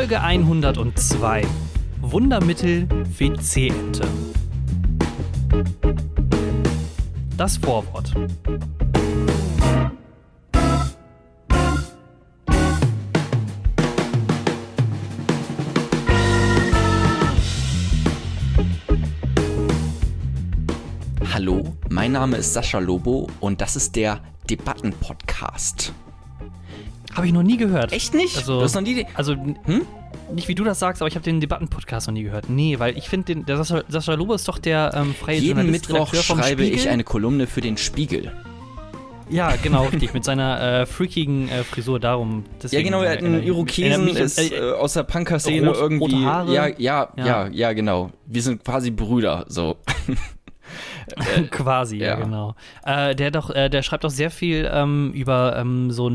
Folge 102. Wundermittel WC-Ente. Das Vorwort. Hallo, mein Name ist Sascha Lobo und das ist der Debatten-Podcast. Habe ich noch nie gehört. Echt nicht? Also, du hast noch nie also hm? Nicht wie du das sagst, aber ich habe den Debatten-Podcast noch nie gehört. Nee, weil ich finde, der Sascha, Sascha Lobo ist doch der ähm, freie Jeden Journalist, Mittwoch Redakteur vom schreibe Spiegel. ich eine Kolumne für den Spiegel. Ja, genau, richtig. Mit seiner äh, freakigen äh, Frisur darum. Ja, Deswegen, genau, er hat äh, einen Irokesen, ist äh, äh, aus der Punker-Szene irgendwie. rote Haare. Ja, ja, ja, Ja. ja, genau. Wir sind quasi Brüder, so. Quasi, ja, ja. genau. Äh, der doch, äh, der schreibt doch sehr viel ähm, über ähm, so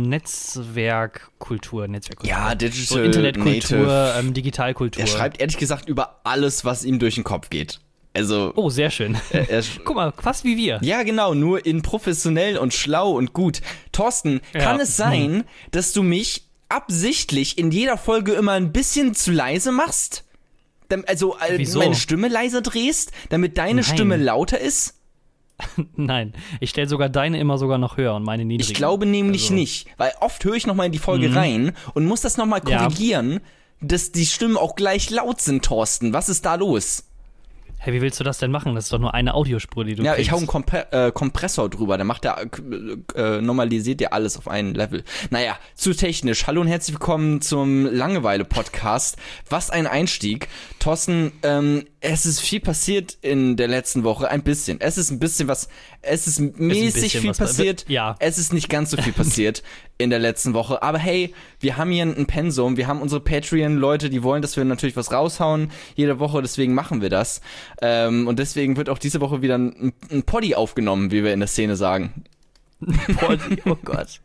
Netzwerkkultur, Netzwerkkultur. Ja, so Digital Internetkultur, Native. ähm, Digitalkultur. Er schreibt ehrlich gesagt über alles, was ihm durch den Kopf geht. Also, Oh, sehr schön. er, er, Guck mal, fast wie wir. ja, genau, nur in professionell und schlau und gut. Thorsten, kann Ja. es sein, dass du mich absichtlich in jeder Folge immer ein bisschen zu leise machst? Also äh, Wieso? meine Stimme leiser drehst, damit deine Nein. Stimme lauter ist? Nein, ich stelle sogar deine immer sogar noch höher und meine niedriger. Ich glaube nämlich Also- nicht, weil oft höre ich nochmal in die Folge rein und muss das nochmal Ja. korrigieren, dass die Stimmen auch gleich laut sind, Thorsten. Was ist da los? Hey, wie willst du das denn machen? Das ist doch nur eine Audiospur, die du Ja, kriegst. ich hau einen Kompre äh, Kompressor drüber, der macht der, äh, normalisiert der alles auf einen Level. Naja, zu technisch. Hallo und herzlich willkommen zum Langeweile-Podcast. Was ein Einstieg. Thorsten, ähm, es ist viel passiert in der letzten Woche, ein bisschen. Es ist ein bisschen was, es ist mäßig bisschen viel passiert. ja. Es ist nicht ganz so viel passiert in der letzten Woche. Aber hey, wir haben hier ein Pensum, wir haben unsere Patreon-Leute, die wollen, dass wir natürlich was raushauen jede Woche, deswegen machen wir das. Ähm, und deswegen wird auch diese Woche wieder ein, ein Poddy aufgenommen, wie wir in der Szene sagen. Poddy, oh Gott.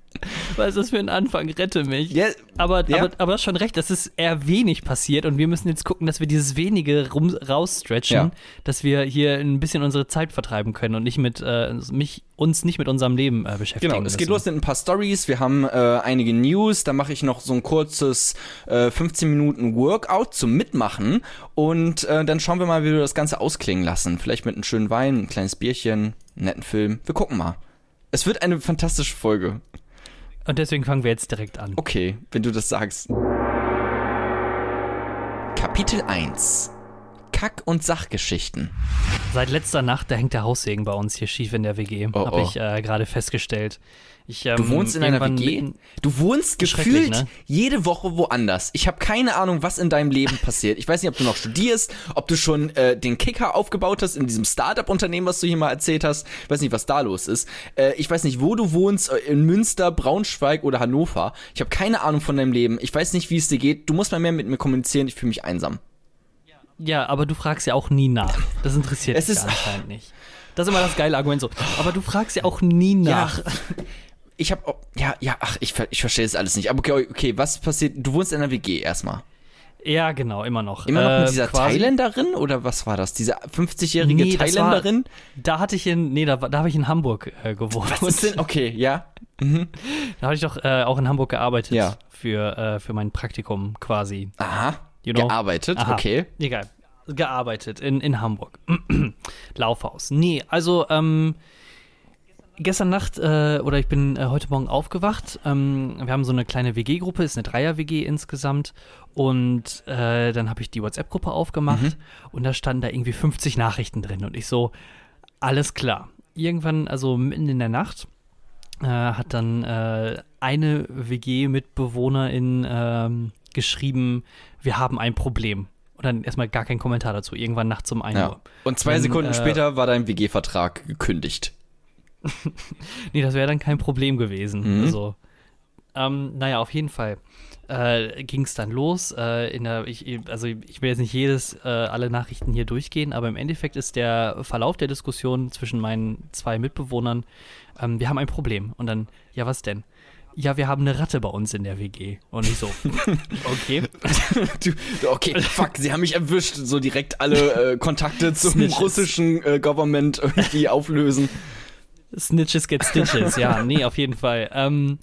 Was ist das für ein Anfang? Rette mich. Ja, Aber, Ja. aber, aber du hast schon recht, es ist eher wenig passiert und wir müssen jetzt gucken, dass wir dieses wenige rum, rausstretchen, Ja. dass wir hier ein bisschen unsere Zeit vertreiben können und nicht mit, äh, mich, uns nicht mit unserem Leben äh, beschäftigen Genau, es geht los mit ein paar Stories. Wir haben äh, einige News. Da mache ich noch so ein kurzes äh, 15 Minuten Workout zum Mitmachen. Und äh, dann schauen wir mal, wie wir das Ganze ausklingen lassen. Vielleicht mit einem schönen Wein, ein kleines Bierchen, einen netten Film. Wir gucken mal. Es wird eine fantastische Folge. Und deswegen fangen wir jetzt direkt an. Okay, wenn du das sagst. Kapitel 1 Kack- und Sachgeschichten. Seit letzter Nacht, da hängt der Haussegen bei uns hier schief in der WG, Oh, habe oh. ich äh, gerade festgestellt. Ich, ähm, Du wohnst in einer WG? Du wohnst gefühlt ne? jede Woche woanders. Ich habe keine Ahnung, was in deinem Leben passiert. Ich weiß nicht, ob du noch studierst, ob du schon äh, den Kicker aufgebaut hast in diesem Startup-Unternehmen, was du hier mal erzählt hast. Ich weiß nicht, was da los ist. Äh, ich weiß nicht, wo du wohnst, äh, in Münster, Braunschweig oder Hannover. Ich habe keine Ahnung von deinem Leben. Ich weiß nicht, wie es dir geht. Du musst mal mehr mit mir kommunizieren. Ich fühle mich einsam. Ja, aber du fragst ja auch nie nach. Das interessiert Es dich ist- anscheinend nicht. Das ist immer das geile Argument so. Aber du fragst ja auch nie nach. Ich habe, ja, ja, ach, ich, ich verstehe es alles nicht. Aber okay, okay, was passiert? Du wohnst in einer WG erstmal. Ja, genau, immer noch. Immer noch Äh, mit dieser quasi- Thailänderin oder was war das? Diese 50-jährige Nee, das war- Thailänderin? Da hatte ich in, nee, da, da habe ich in Hamburg äh, gewohnt. Okay, ja. Da habe ich doch äh, auch in Hamburg gearbeitet Ja. für, äh, für mein Praktikum quasi. Aha. You know? Gearbeitet, Aha. okay. Egal. Gearbeitet in, in Hamburg. Laufhaus. Nee, also ähm, gestern Nacht äh, oder ich bin äh, heute Morgen aufgewacht. Ähm, wir haben so eine kleine WG-Gruppe, ist eine Dreier-WG insgesamt. Und äh, dann habe ich die WhatsApp-Gruppe aufgemacht und da standen da irgendwie 50 Nachrichten drin. Und ich so, alles klar. Irgendwann, also mitten in der Nacht, äh, hat dann äh, eine WG-Mitbewohnerin ähm, geschrieben, wir haben ein Problem. Und dann erstmal gar kein Kommentar dazu. Irgendwann nachts um 1 Ja. Uhr. Und zwei Dann, Sekunden äh, später war dein WG-Vertrag gekündigt. Nee, das wäre dann kein Problem gewesen. Mhm. Also, ähm, naja, auf jeden Fall äh, ging es dann los. Äh, der, ich, also ich will jetzt nicht jedes, äh, alle Nachrichten hier durchgehen, aber im Endeffekt ist der Verlauf der Diskussion zwischen meinen zwei Mitbewohnern, ähm, wir haben ein Problem. Und dann, ja, was denn? Ja, wir haben eine Ratte bei uns in der WG. Und ich so, okay. du, okay, fuck, sie haben mich erwischt. So direkt alle äh, Kontakte zum russischen äh, Government irgendwie auflösen. Snitches get Stitches, ja, nee, auf jeden Fall. Ähm,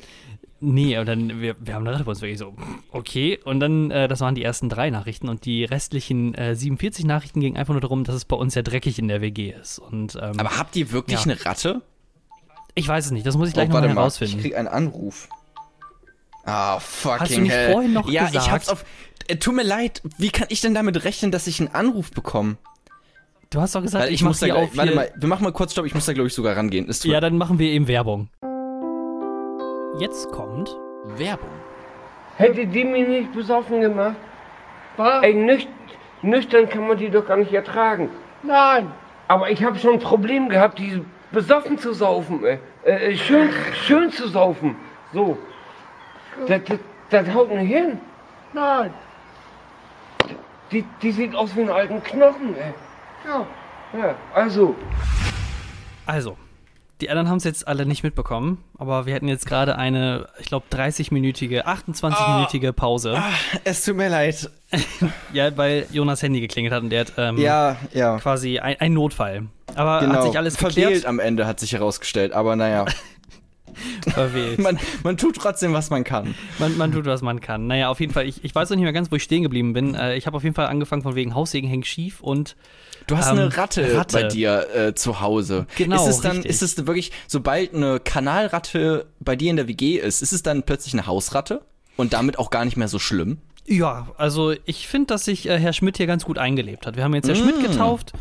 Nee, aber dann, wir, wir haben eine Ratte bei uns wirklich so, okay. Und dann, äh, das waren die ersten drei Nachrichten und die restlichen äh, 47 Nachrichten gingen einfach nur darum, dass es bei uns ja dreckig in der WG ist. Und, ähm, Aber habt ihr wirklich Ja. eine Ratte? ich weiß es nicht, das muss ich gleich oh, nochmal mal, herausfinden. ich krieg einen Anruf. Ah, fucking Hast du nicht hell. vorhin noch ja, gesagt? ich hab's auf. Äh, tut mir leid, wie kann ich denn damit rechnen, dass ich einen Anruf bekomme? Du hast doch gesagt, Weil ich, ich mach muss da gleich, auf warte mal, wir machen mal kurz Stopp, ich muss da glaube ich sogar rangehen. Tut Ja, dann machen wir eben Werbung. Jetzt kommt Werbung. Hätte die mich nicht besoffen gemacht? Was? Ey, nüch nüchtern kann man die doch gar nicht ertragen. Nein. Aber ich habe schon ein Problem gehabt, die besoffen zu saufen. Äh, äh, schön, schön zu saufen. So. Das, das, das haut nicht hin. Nein. Die, die sieht aus wie einen alten Knochen. Ey. Ja. Ja, also. Also, die anderen haben es jetzt alle nicht mitbekommen, aber wir hatten jetzt gerade eine, ich glaube, 30-minütige, 28-minütige Pause. Ah, es tut mir leid. Ja, weil Jonas Handy geklingelt hat und der hat ähm, Ja, ja. quasi ein, ein Notfall. Aber Genau. hat sich alles geklärt. am Ende hat sich herausgestellt, aber naja. Verwählt. man, man tut trotzdem, was man kann. Man, man tut, was man kann. Naja, auf jeden Fall, ich, ich weiß noch nicht mehr ganz, wo ich stehen geblieben bin. Äh, ich habe auf jeden Fall angefangen von wegen Haussägen hängt schief und Du hast Ähm, eine Ratte, Ratte. bei dir äh, zu Hause. Genau, Ist es dann, richtig. ist es wirklich, sobald eine Kanalratte bei dir in der WG ist, ist es dann plötzlich eine Hausratte? Und damit auch gar nicht mehr so schlimm? ja, also ich finde, dass sich äh, Herr Schmidt hier ganz gut eingelebt hat. Wir haben jetzt Herr Schmidt getauft.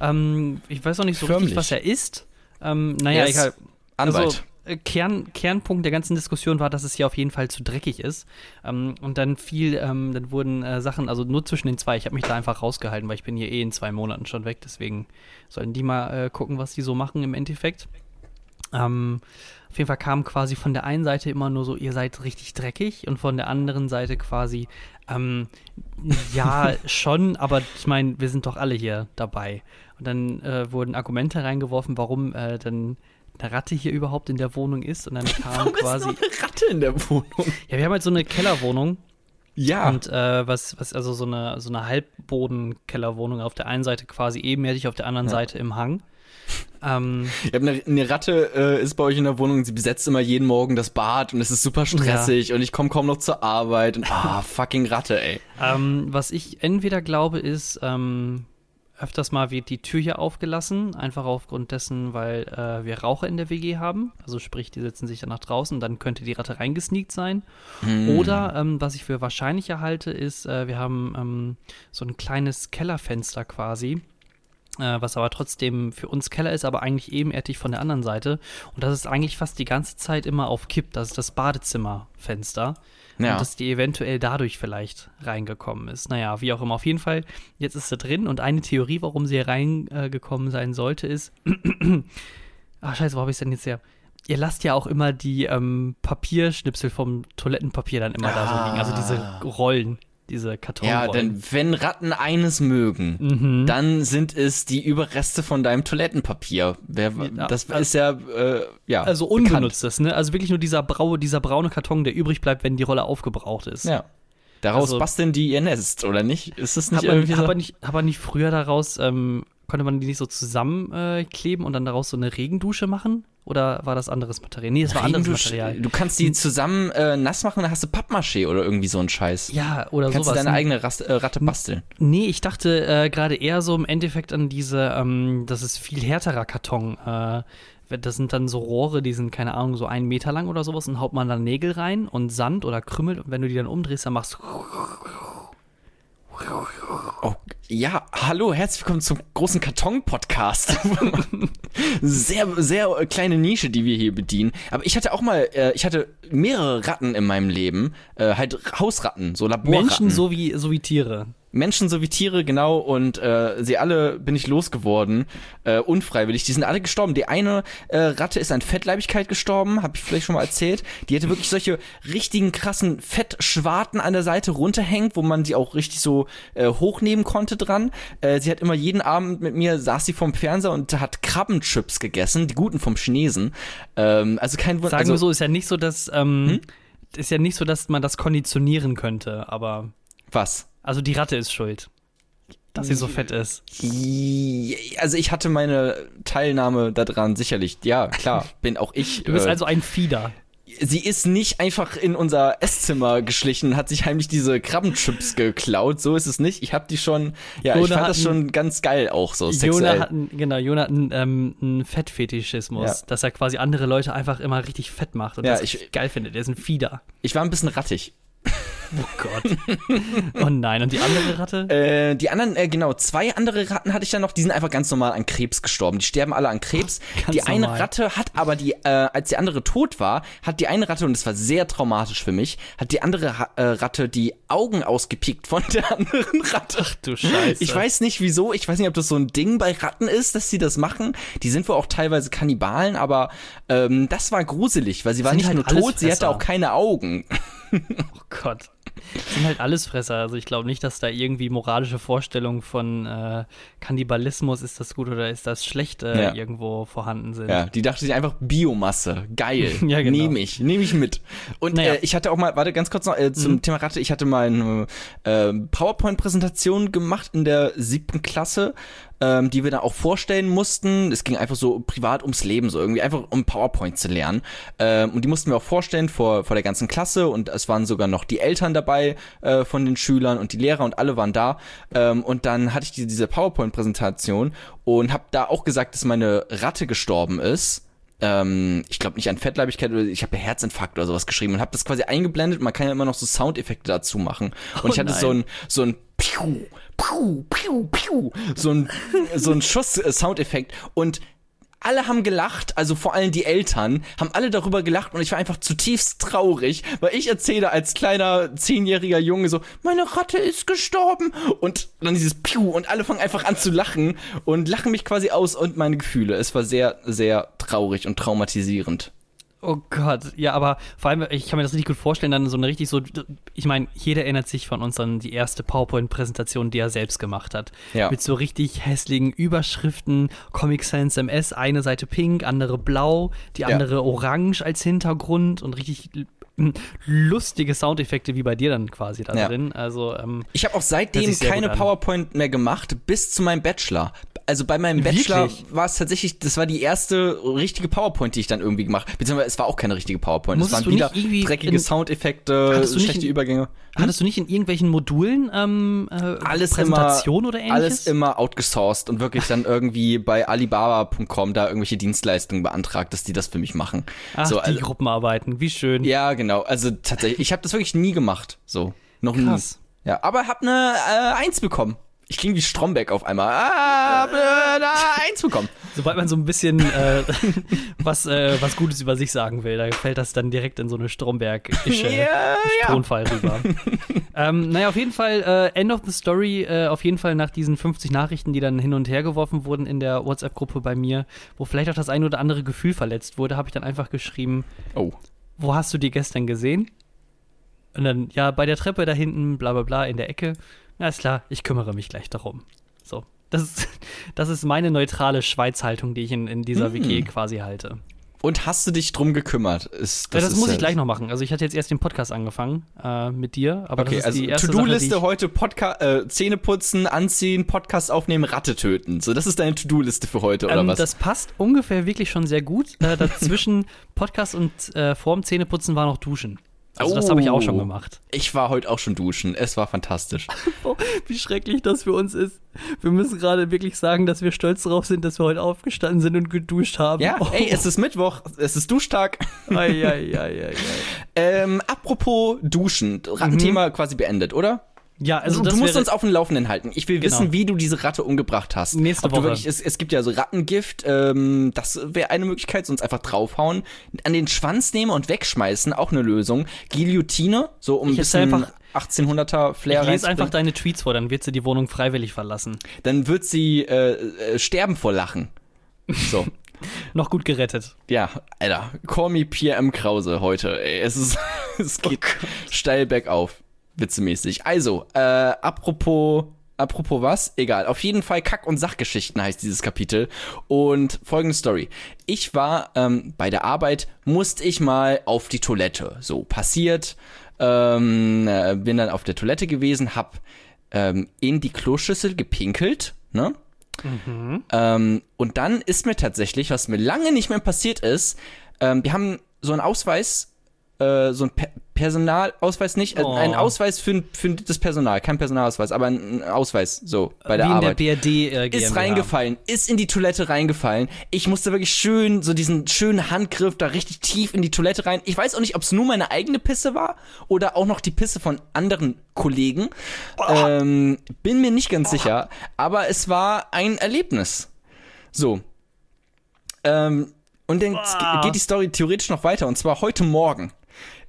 Ähm, ich weiß noch nicht so Mm. Förmlich. richtig, was er ist. Ähm, naja, Er ist egal. Anwalt. Also, Kern, Kernpunkt der ganzen Diskussion war, dass es hier auf jeden Fall zu dreckig ist. Ähm, und dann viel, ähm, dann wurden äh, Sachen, also nur zwischen den zwei. Ich habe mich da einfach rausgehalten, weil ich bin hier eh in zwei Monaten schon weg. Deswegen sollen die mal äh, gucken, was die so machen im Endeffekt. Ähm, auf jeden Fall kam quasi von der einen Seite immer nur so, ihr seid richtig dreckig und von der anderen Seite quasi, ähm, ja, schon, aber ich meine, wir sind doch alle hier dabei. Und dann äh, wurden Argumente reingeworfen, warum äh, dann eine Ratte hier überhaupt in der Wohnung ist. Und dann kam quasi, eine Ratte in der Wohnung. ja, wir haben halt so eine Kellerwohnung Ja. und äh, was, was, also so eine, so eine Halbbodenkellerwohnung auf der einen Seite quasi ebenerdig, auf der anderen Seite im Hang. Ähm, Ich hab eine, eine Ratte äh, ist bei euch in der Wohnung, sie besetzt immer jeden Morgen das Bad und es ist super stressig und ich komme kaum noch zur Arbeit und ah, fucking Ratte, ey. Ähm, was ich entweder glaube, ist, ähm, öfters mal wird die Tür hier aufgelassen, einfach aufgrund dessen, weil äh, wir Raucher in der WG haben. Also sprich, die setzen sich dann nach draußen, dann könnte die Ratte reingesneakt sein. Oder, ähm, was ich für wahrscheinlicher halte, ist, äh, wir haben ähm, so ein kleines Kellerfenster quasi. Äh, was aber trotzdem für uns Keller ist, aber eigentlich ebenerdig von der anderen Seite. Und das ist eigentlich fast die ganze Zeit immer auf Kipp. Das ist das Badezimmerfenster. Ja. Und dass die eventuell dadurch vielleicht reingekommen ist. Naja, wie auch immer. Auf jeden Fall, jetzt ist sie drin. Und eine Theorie, warum sie reingekommen sein sollte, ist. Ach, scheiße, wo habe ich denn jetzt her? Ihr lasst ja auch immer die ähm, Papierschnipsel vom Toilettenpapier dann immer da so liegen. Also diese Rollen, diese Ja, Kartonrollen. denn wenn Ratten eines mögen, Mhm. dann sind es die Überreste von deinem Toilettenpapier. Wer, Ja, das also- ist ja, äh, ja. also unbenutztes, ne? Also wirklich nur dieser, brau, dieser braune Karton, der übrig bleibt, wenn die Rolle aufgebraucht ist. Ja. Daraus Also- basteln die ihr Nest, oder nicht? Ist es nicht Hat man, irgendwie hat, so? man nicht, hat man nicht früher daraus, ähm, konnte man die nicht so zusammenkleben äh, und dann daraus so eine Regendusche machen? Oder war das anderes Material? Nee, es war anderes Material. Du kannst die zusammen äh, nass machen, dann hast du Pappmaché oder irgendwie so ein Scheiß. Ja, oder kannst sowas. du deine eigene Rast, äh, Ratte basteln. Nee, ich dachte äh, gerade eher so im Endeffekt an diese, ähm, das ist viel härterer Karton. Äh, das sind dann so Rohre, die sind, keine Ahnung, so einen Meter lang oder sowas und haut man dann Nägel rein und Sand oder Krümmel und wenn du die dann umdrehst, dann machst du. Oh, ja, hallo, herzlich willkommen zum großen Karton-Podcast. sehr, sehr kleine Nische, die wir hier bedienen. Aber ich hatte auch mal, äh, ich hatte mehrere Ratten in meinem Leben. Äh, halt Hausratten, so Laborratten. Menschen so wie, so wie Tiere. Menschen sowie Tiere, genau, und äh, sie alle bin ich losgeworden, äh, unfreiwillig. Die sind alle gestorben. Die eine äh, Ratte ist an Fettleibigkeit gestorben, habe ich vielleicht schon mal erzählt. Die hatte wirklich solche richtigen krassen Fettschwarten an der Seite runterhängt, wo man die auch richtig so äh, hochnehmen konnte dran. Äh, sie hat immer jeden Abend mit mir, saß sie vorm Fernseher und hat Krabbenchips gegessen, die guten vom Chinesen. Ähm, also kein Wunder. Sagen also, wir so, ist ja nicht so, dass, ähm, ist ja nicht so, dass man das konditionieren könnte, aber, Was? also die Ratte ist schuld. Dass sie so fett ist. Also ich hatte meine Teilnahme daran sicherlich. Ja, klar, bin auch ich. Du bist äh, also ein Fieder. sie ist nicht einfach in unser Esszimmer geschlichen, hat sich heimlich diese Krabbenchips geklaut. So ist es nicht. Ich habe die schon, ja, ich Jona fand hat das schon ganz geil auch so Jona sexuell. hat, einen- genau, Jona hat einen, ähm, einen Fettfetischismus, Ja. dass er quasi andere Leute einfach immer richtig fett macht und Ja, das ich- geil findet. Der ist ein Fieder. Ich war ein bisschen rattig. Oh Gott. oh nein, und die andere Ratte? Äh, die anderen, äh, genau, zwei andere Ratten hatte ich dann noch, die sind einfach ganz normal an Krebs gestorben. Die sterben alle an Krebs. Ganz die eine normal. Ratte hat aber die, äh, als die andere tot war, hat die eine Ratte, und das war sehr traumatisch für mich, hat die andere ha äh, Ratte die Augen ausgepickt von der anderen Ratte. Ach du Scheiße. Ich weiß nicht wieso, ich weiß nicht, ob das so ein Ding bei Ratten ist, dass sie das machen. Die sind wohl auch teilweise Kannibalen, aber ähm, das war gruselig, weil sie war nicht halt nur tot, sie hatte auch keine Augen. Oh Gott. Das sind halt Allesfresser. Also ich glaube nicht, dass da irgendwie moralische Vorstellungen von äh, Kannibalismus, ist das gut oder ist das schlecht, äh, Ja. irgendwo vorhanden sind. Ja, die dachte sich einfach Biomasse. Geil. Ja, genau. Nehme ich, nehme ich mit. Und Naja. Mhm. äh, ich hatte auch mal, warte ganz kurz noch äh, zum Thema Ratte, ich hatte mal eine äh, PowerPoint-Präsentation gemacht in der siebten Klasse, ähm, die wir dann auch vorstellen mussten. Es ging einfach so privat ums Leben, so irgendwie einfach um PowerPoint zu lernen. Ähm, und die mussten wir auch vorstellen vor, vor der ganzen Klasse und es waren sogar noch die Eltern dabei äh, von den Schülern und die Lehrer und alle waren da. Ähm, und dann hatte ich die, diese PowerPoint-Präsentation und habe da auch gesagt, dass meine Ratte gestorben ist ähm, ich glaube nicht an Fettleibigkeit oder ich habe Herzinfarkt oder sowas geschrieben und habe das quasi eingeblendet. Man kann ja immer noch so Soundeffekte dazu machen. Und Oh ich hatte nein. so ein so ein Piu, Piu, Piu, Piu, so ein so ein Schuss äh, Soundeffekt und alle haben gelacht, also vor allem die Eltern, haben alle darüber gelacht und ich war einfach zutiefst traurig, weil ich erzähle als kleiner zehnjähriger Junge so, meine Ratte ist gestorben und dann dieses Piu und alle fangen einfach an zu lachen und lachen mich quasi aus und meine Gefühle. Es war sehr, sehr traurig und traumatisierend. Oh Gott, ja, aber vor allem, ich kann mir das richtig gut vorstellen, dann so eine richtig so, ich meine, jeder erinnert sich von uns an die erste PowerPoint-Präsentation, die er selbst gemacht hat. Ja. Mit so richtig hässlichen Überschriften, Comic Sans MS, eine Seite pink, andere blau, die Ja. andere orange als Hintergrund und richtig lustige Soundeffekte wie bei dir dann quasi da Ja. drin. Also, ähm, Ich habe auch seitdem keine. PowerPoint mehr gemacht, bis zu meinem Bachelor. Also bei meinem Bachelor war es tatsächlich, das war die erste richtige PowerPoint, die ich dann irgendwie gemacht Beziehungsweise es war auch keine richtige PowerPoint. Musstest es waren wieder dreckige in- Soundeffekte, schlechte in- Übergänge. hattest du nicht in irgendwelchen Modulen ähm, äh, Alles Präsentation immer, oder ähnliches? Alles immer outgesourced und wirklich dann irgendwie bei Alibaba.com da irgendwelche Dienstleistungen beantragt, dass die das für mich machen. Ach, so, die also, Gruppenarbeiten, wie schön. ja, genau. Also tatsächlich, ich habe das wirklich nie gemacht. So, noch Krass. nie. Ja, aber hab eine äh, Eins bekommen. Ich klinge wie Stromberg auf einmal. Ah, hab eine Eins bekommen. Sobald man so ein bisschen äh, was, äh, was Gutes über sich sagen will, da fällt das dann direkt in so eine Stromberg-ische Ja, ja. Tonfall rüber. ähm, naja, auf jeden Fall, äh, End of the Story, äh, auf jeden Fall nach diesen 50 Nachrichten, die dann hin und her geworfen wurden in der WhatsApp-Gruppe bei mir, wo vielleicht auch das ein oder andere Gefühl verletzt wurde, habe ich dann einfach geschrieben, Oh. Wo hast du die gestern gesehen? Und dann, ja, bei der Treppe da hinten, bla bla bla, in der Ecke. Na ist klar, ich kümmere mich gleich darum. So. Das ist, das ist meine neutrale Schweizhaltung, die ich in, in dieser Hm. WG quasi halte. Und hast du dich drum gekümmert? Ist, Das, ja, das muss ja- ich gleich noch machen. Also ich hatte jetzt erst den Podcast angefangen äh, mit dir, aber Okay, das ist also die erste To-Do-Liste heute Podca äh, Zähne putzen, anziehen, Podcast aufnehmen, Ratte töten. So, das ist deine To-Do-Liste für heute, oder ähm, was? Das passt ungefähr wirklich schon sehr gut. Äh, dazwischen Podcast und äh, vorm Zähneputzen war noch Duschen. Also das habe ich auch schon Oh. gemacht. Ich war heute auch schon duschen. Es war fantastisch. Oh, wie schrecklich das für uns ist. Wir müssen gerade wirklich sagen, dass wir stolz darauf sind, dass wir heute aufgestanden sind und geduscht haben. Ja, oh. ey, es ist Mittwoch, es ist Duschtag. Ei, ei, ei, ei, ei. Ähm, apropos Duschen, Rattenthema quasi beendet, oder? Ja, also du, du musst uns auf dem Laufenden halten. Ich will Genau. wissen, wie du diese Ratte umgebracht hast. Nächste Ob Woche. Wirklich, es, es gibt ja so Rattengift, ähm, das wäre eine Möglichkeit, sonst einfach draufhauen. An den Schwanz nehmen und wegschmeißen, auch eine Lösung. Guillotine, so um ein Ich bisschen erzähl einfach- 1800er Flair Ich lese einfach deine Tweets vor, dann wird sie die Wohnung freiwillig verlassen. Dann wird sie äh, äh, sterben vor Lachen. So. Noch gut gerettet. Ja, Alter, call me Pierre M. Krause heute. Ey, es ist, es geht steil bergauf, witzemäßig. Also, äh, apropos, apropos was? Egal. Auf jeden Fall Kack- und Sachgeschichten heißt dieses Kapitel. Und folgende Story. Ich war ähm, bei der Arbeit, musste ich mal auf die Toilette. So, passiert. Ähm, äh, bin dann auf der Toilette gewesen, hab ähm, in die Kloschüssel gepinkelt, ne? Ähm, und dann ist mir tatsächlich, was mir lange nicht mehr passiert ist, ähm, wir haben so einen Ausweis äh, so ein per Personalausweis nicht, äh, Oh. ein Ausweis für, für das Personal, kein Personalausweis, aber ein Ausweis, so, bei der Wie in Arbeit. der BRD äh, ist GmbH. reingefallen, ist in die Toilette reingefallen. Ich musste wirklich schön, so diesen schönen Handgriff da richtig tief in die Toilette rein. Ich weiß auch nicht, ob es nur meine eigene Pisse war oder auch noch die Pisse von anderen Kollegen. Ähm, bin mir nicht ganz sicher, aber es war ein Erlebnis. So. Ähm, und dann geht die Story theoretisch noch weiter und zwar heute Morgen.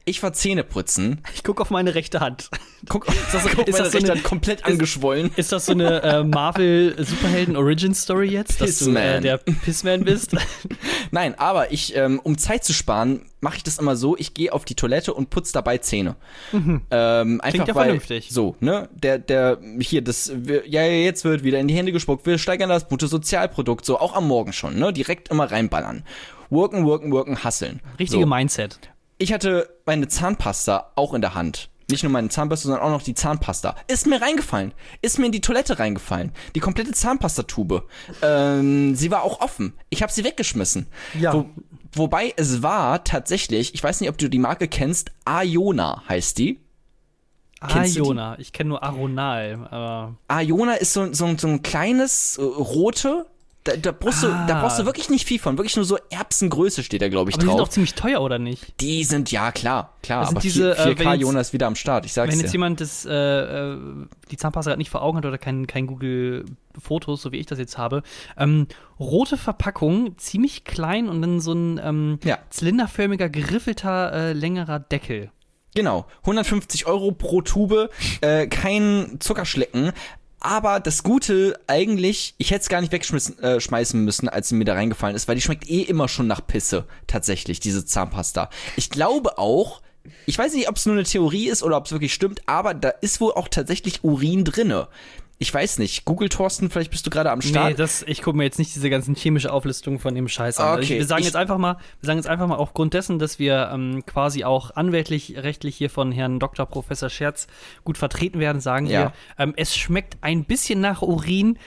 Ich war Zähneputzen. Ich gucke auf meine rechte Hand. Guck, ist das, so, Ist meine das so rechte eine- Hand komplett angeschwollen. Ist das so eine äh, Marvel Superhelden Origin Story jetzt, dass du äh, Pissman. der Pissman bist? Nein, aber ich, ähm, um Zeit zu sparen, mache ich das immer so, ich gehe auf die Toilette und putze dabei Zähne. Ähm, einfach Klingt ja weil, vernünftig. So, ne, der, der, hier, das, wir, ja, ja, jetzt wird wieder in die Hände gespuckt, wir steigern das Bruttosozialprodukt, so, auch am Morgen schon, ne, direkt immer reinballern. Worken, worken, worken, hasseln. Richtige so. Mindset. Ich hatte meine Zahnpasta auch in der Hand. Nicht nur meine Zahnbürste, sondern auch noch die Zahnpasta. Ist mir reingefallen. Ist mir in die Toilette reingefallen. Die komplette Zahnpastatube. Ähm, sie war auch offen. Ich habe sie weggeschmissen. Ja. Wo, wobei es war tatsächlich, ich weiß nicht, ob du die Marke kennst, Iona heißt die. Iona. Ich kenne nur Aronal, aber Iona ist so, so, so ein kleines, äh, rote, da, da, brauchst du, da Ah. brauchst du wirklich nicht viel von. Wirklich nur so Erbsengröße steht da, glaube ich, aber die sind drauf. auch ziemlich teuer, oder nicht? Die sind, ja klar, klar, Das sind aber diese, 4, äh, 4K wenn jetzt- Jona ist wieder am Start, ich sag's Wenn dir. jetzt jemand das, äh, äh, die Zahnpasta gerade nicht vor Augen hat oder kein, kein Google Fotos, so wie ich das jetzt habe, ähm, rote Verpackung, ziemlich klein und dann so ein ähm, Ja. zylinderförmiger, geriffelter, äh, längerer Deckel. Genau, 150 Euro pro Tube, äh, kein Zuckerschlecken. Aber das Gute eigentlich, ich hätte es gar nicht wegschmeißen äh, müssen, als sie mir da reingefallen ist, weil die schmeckt eh immer schon nach Pisse, tatsächlich, diese Zahnpasta. Ich glaube auch, ich weiß nicht, ob es nur eine Theorie ist oder ob es wirklich stimmt, aber da ist wohl auch tatsächlich Urin drinne. Ich weiß nicht, Google Thorsten, vielleicht bist du gerade am Start. Nee, das, ich gucke mir jetzt nicht diese ganzen chemische Auflistungen von dem Scheiß an. Also Okay, ich, wir sagen ich- jetzt einfach mal, wir sagen jetzt einfach mal aufgrund dessen, dass wir ähm, quasi auch anwältlich, rechtlich hier von Herrn Dr. Professor Scherz gut vertreten werden, sagen Ja. wir, ähm, es schmeckt ein bisschen nach Urin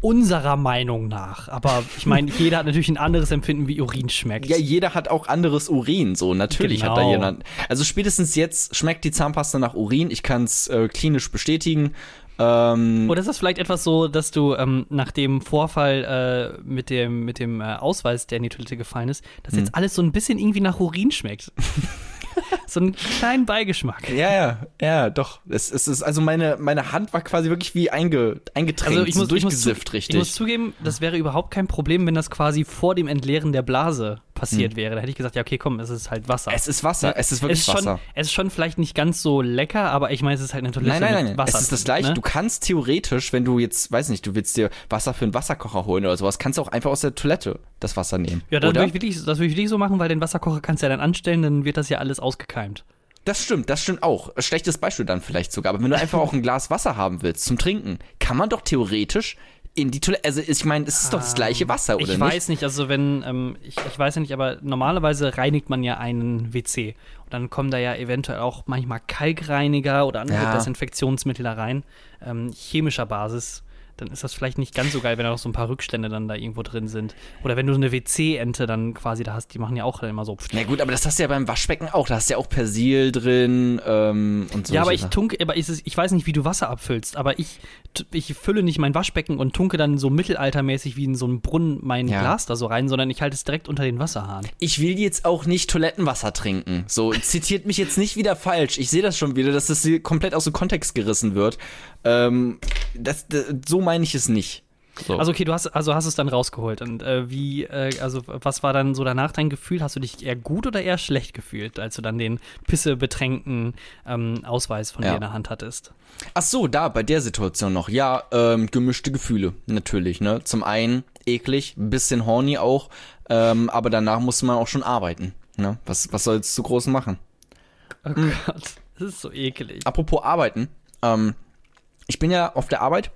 unserer Meinung nach. Aber ich meine, jeder hat natürlich ein anderes Empfinden, wie Urin schmeckt. Ja, jeder hat auch anderes Urin, so natürlich hat da Genau. jemand. Also spätestens jetzt schmeckt die Zahnpasta nach Urin. Ich kann es äh, klinisch bestätigen. Ähm, Oder ist das vielleicht etwas so, dass du ähm, nach dem Vorfall äh, mit dem, mit dem äh, Ausweis, der in die Toilette gefallen ist, dass Hm. jetzt alles so ein bisschen irgendwie nach Urin schmeckt? so einen kleinen Beigeschmack. ja, ja, ja, doch. Es, es ist also meine meine Hand war quasi wirklich wie einge, eingetränkt, Also ich muss, so ich, muss durchgesifft, ich muss richtig. zugeben, das wäre überhaupt kein Problem, wenn das quasi vor dem Entleeren der Blase passiert Hm. wäre. Da hätte ich gesagt, ja, okay, komm, es ist halt Wasser. es ist Wasser, es ist wirklich es ist schon, Wasser. Es ist schon vielleicht nicht ganz so lecker, aber ich meine, es ist halt eine Toilette Nein, nein, nein. Wasser. es ist das gleiche. ne? Du kannst theoretisch, wenn du jetzt, weiß nicht, du willst dir Wasser für einen Wasserkocher holen oder sowas, kannst du auch einfach aus der Toilette das Wasser nehmen. Ja, das würde ich, wirklich- das würde ich wirklich so machen, weil den Wasserkocher kannst du ja dann anstellen, dann wird das ja alles ausgekeimt. Das stimmt, das stimmt auch. Schlechtes Beispiel dann vielleicht sogar. Aber wenn du einfach auch ein Glas Wasser haben willst zum Trinken, kann man doch theoretisch in die Toilette. Also ich meine, es ist doch das gleiche Wasser, oder ich nicht? weiß nicht, also wenn, ähm, ich, ich weiß ja nicht, aber normalerweise reinigt man ja einen WC. Und dann kommen da ja eventuell auch manchmal Kalkreiniger oder andere Ja. Desinfektionsmittel da rein, ähm, chemischer Basis. Dann ist das vielleicht nicht ganz so geil, wenn da noch so ein paar Rückstände dann da irgendwo drin sind. Oder wenn du so eine WC-Ente dann quasi da hast, die machen ja auch immer so. Na gut, aber das hast du ja beim Waschbecken auch. Da hast du ja auch Persil drin ähm, und so. Ja, aber ich tunke, aber es, ich weiß nicht, wie du Wasser abfüllst, aber ich, ich fülle nicht mein Waschbecken und tunke dann so mittelaltermäßig wie in so einen Brunnen mein Ja. Glas da so rein, sondern ich halte es direkt unter den Wasserhahn. Ich will jetzt auch nicht Toilettenwasser trinken. So, zitiert mich jetzt nicht wieder falsch. Ich sehe das schon wieder, dass das hier komplett aus dem Kontext gerissen wird. Ähm, das, das, so meine ich es nicht. So. Also okay, du hast also hast es dann rausgeholt und äh, wie äh, also was war dann so danach dein Gefühl? Hast du dich eher gut oder eher schlecht gefühlt, als du dann den pissebetränkten ähm, Ausweis von Ja. dir in der Hand hattest? Ach so, da, bei der Situation noch. Ja, ähm, gemischte Gefühle, natürlich, ne. Zum einen eklig, ein bisschen horny auch, ähm, aber danach musste man auch schon arbeiten, ne. Was, was soll's zu großen machen? Oh Gott, das ist so ekelig. Apropos arbeiten, ähm, ich bin ja auf der Arbeit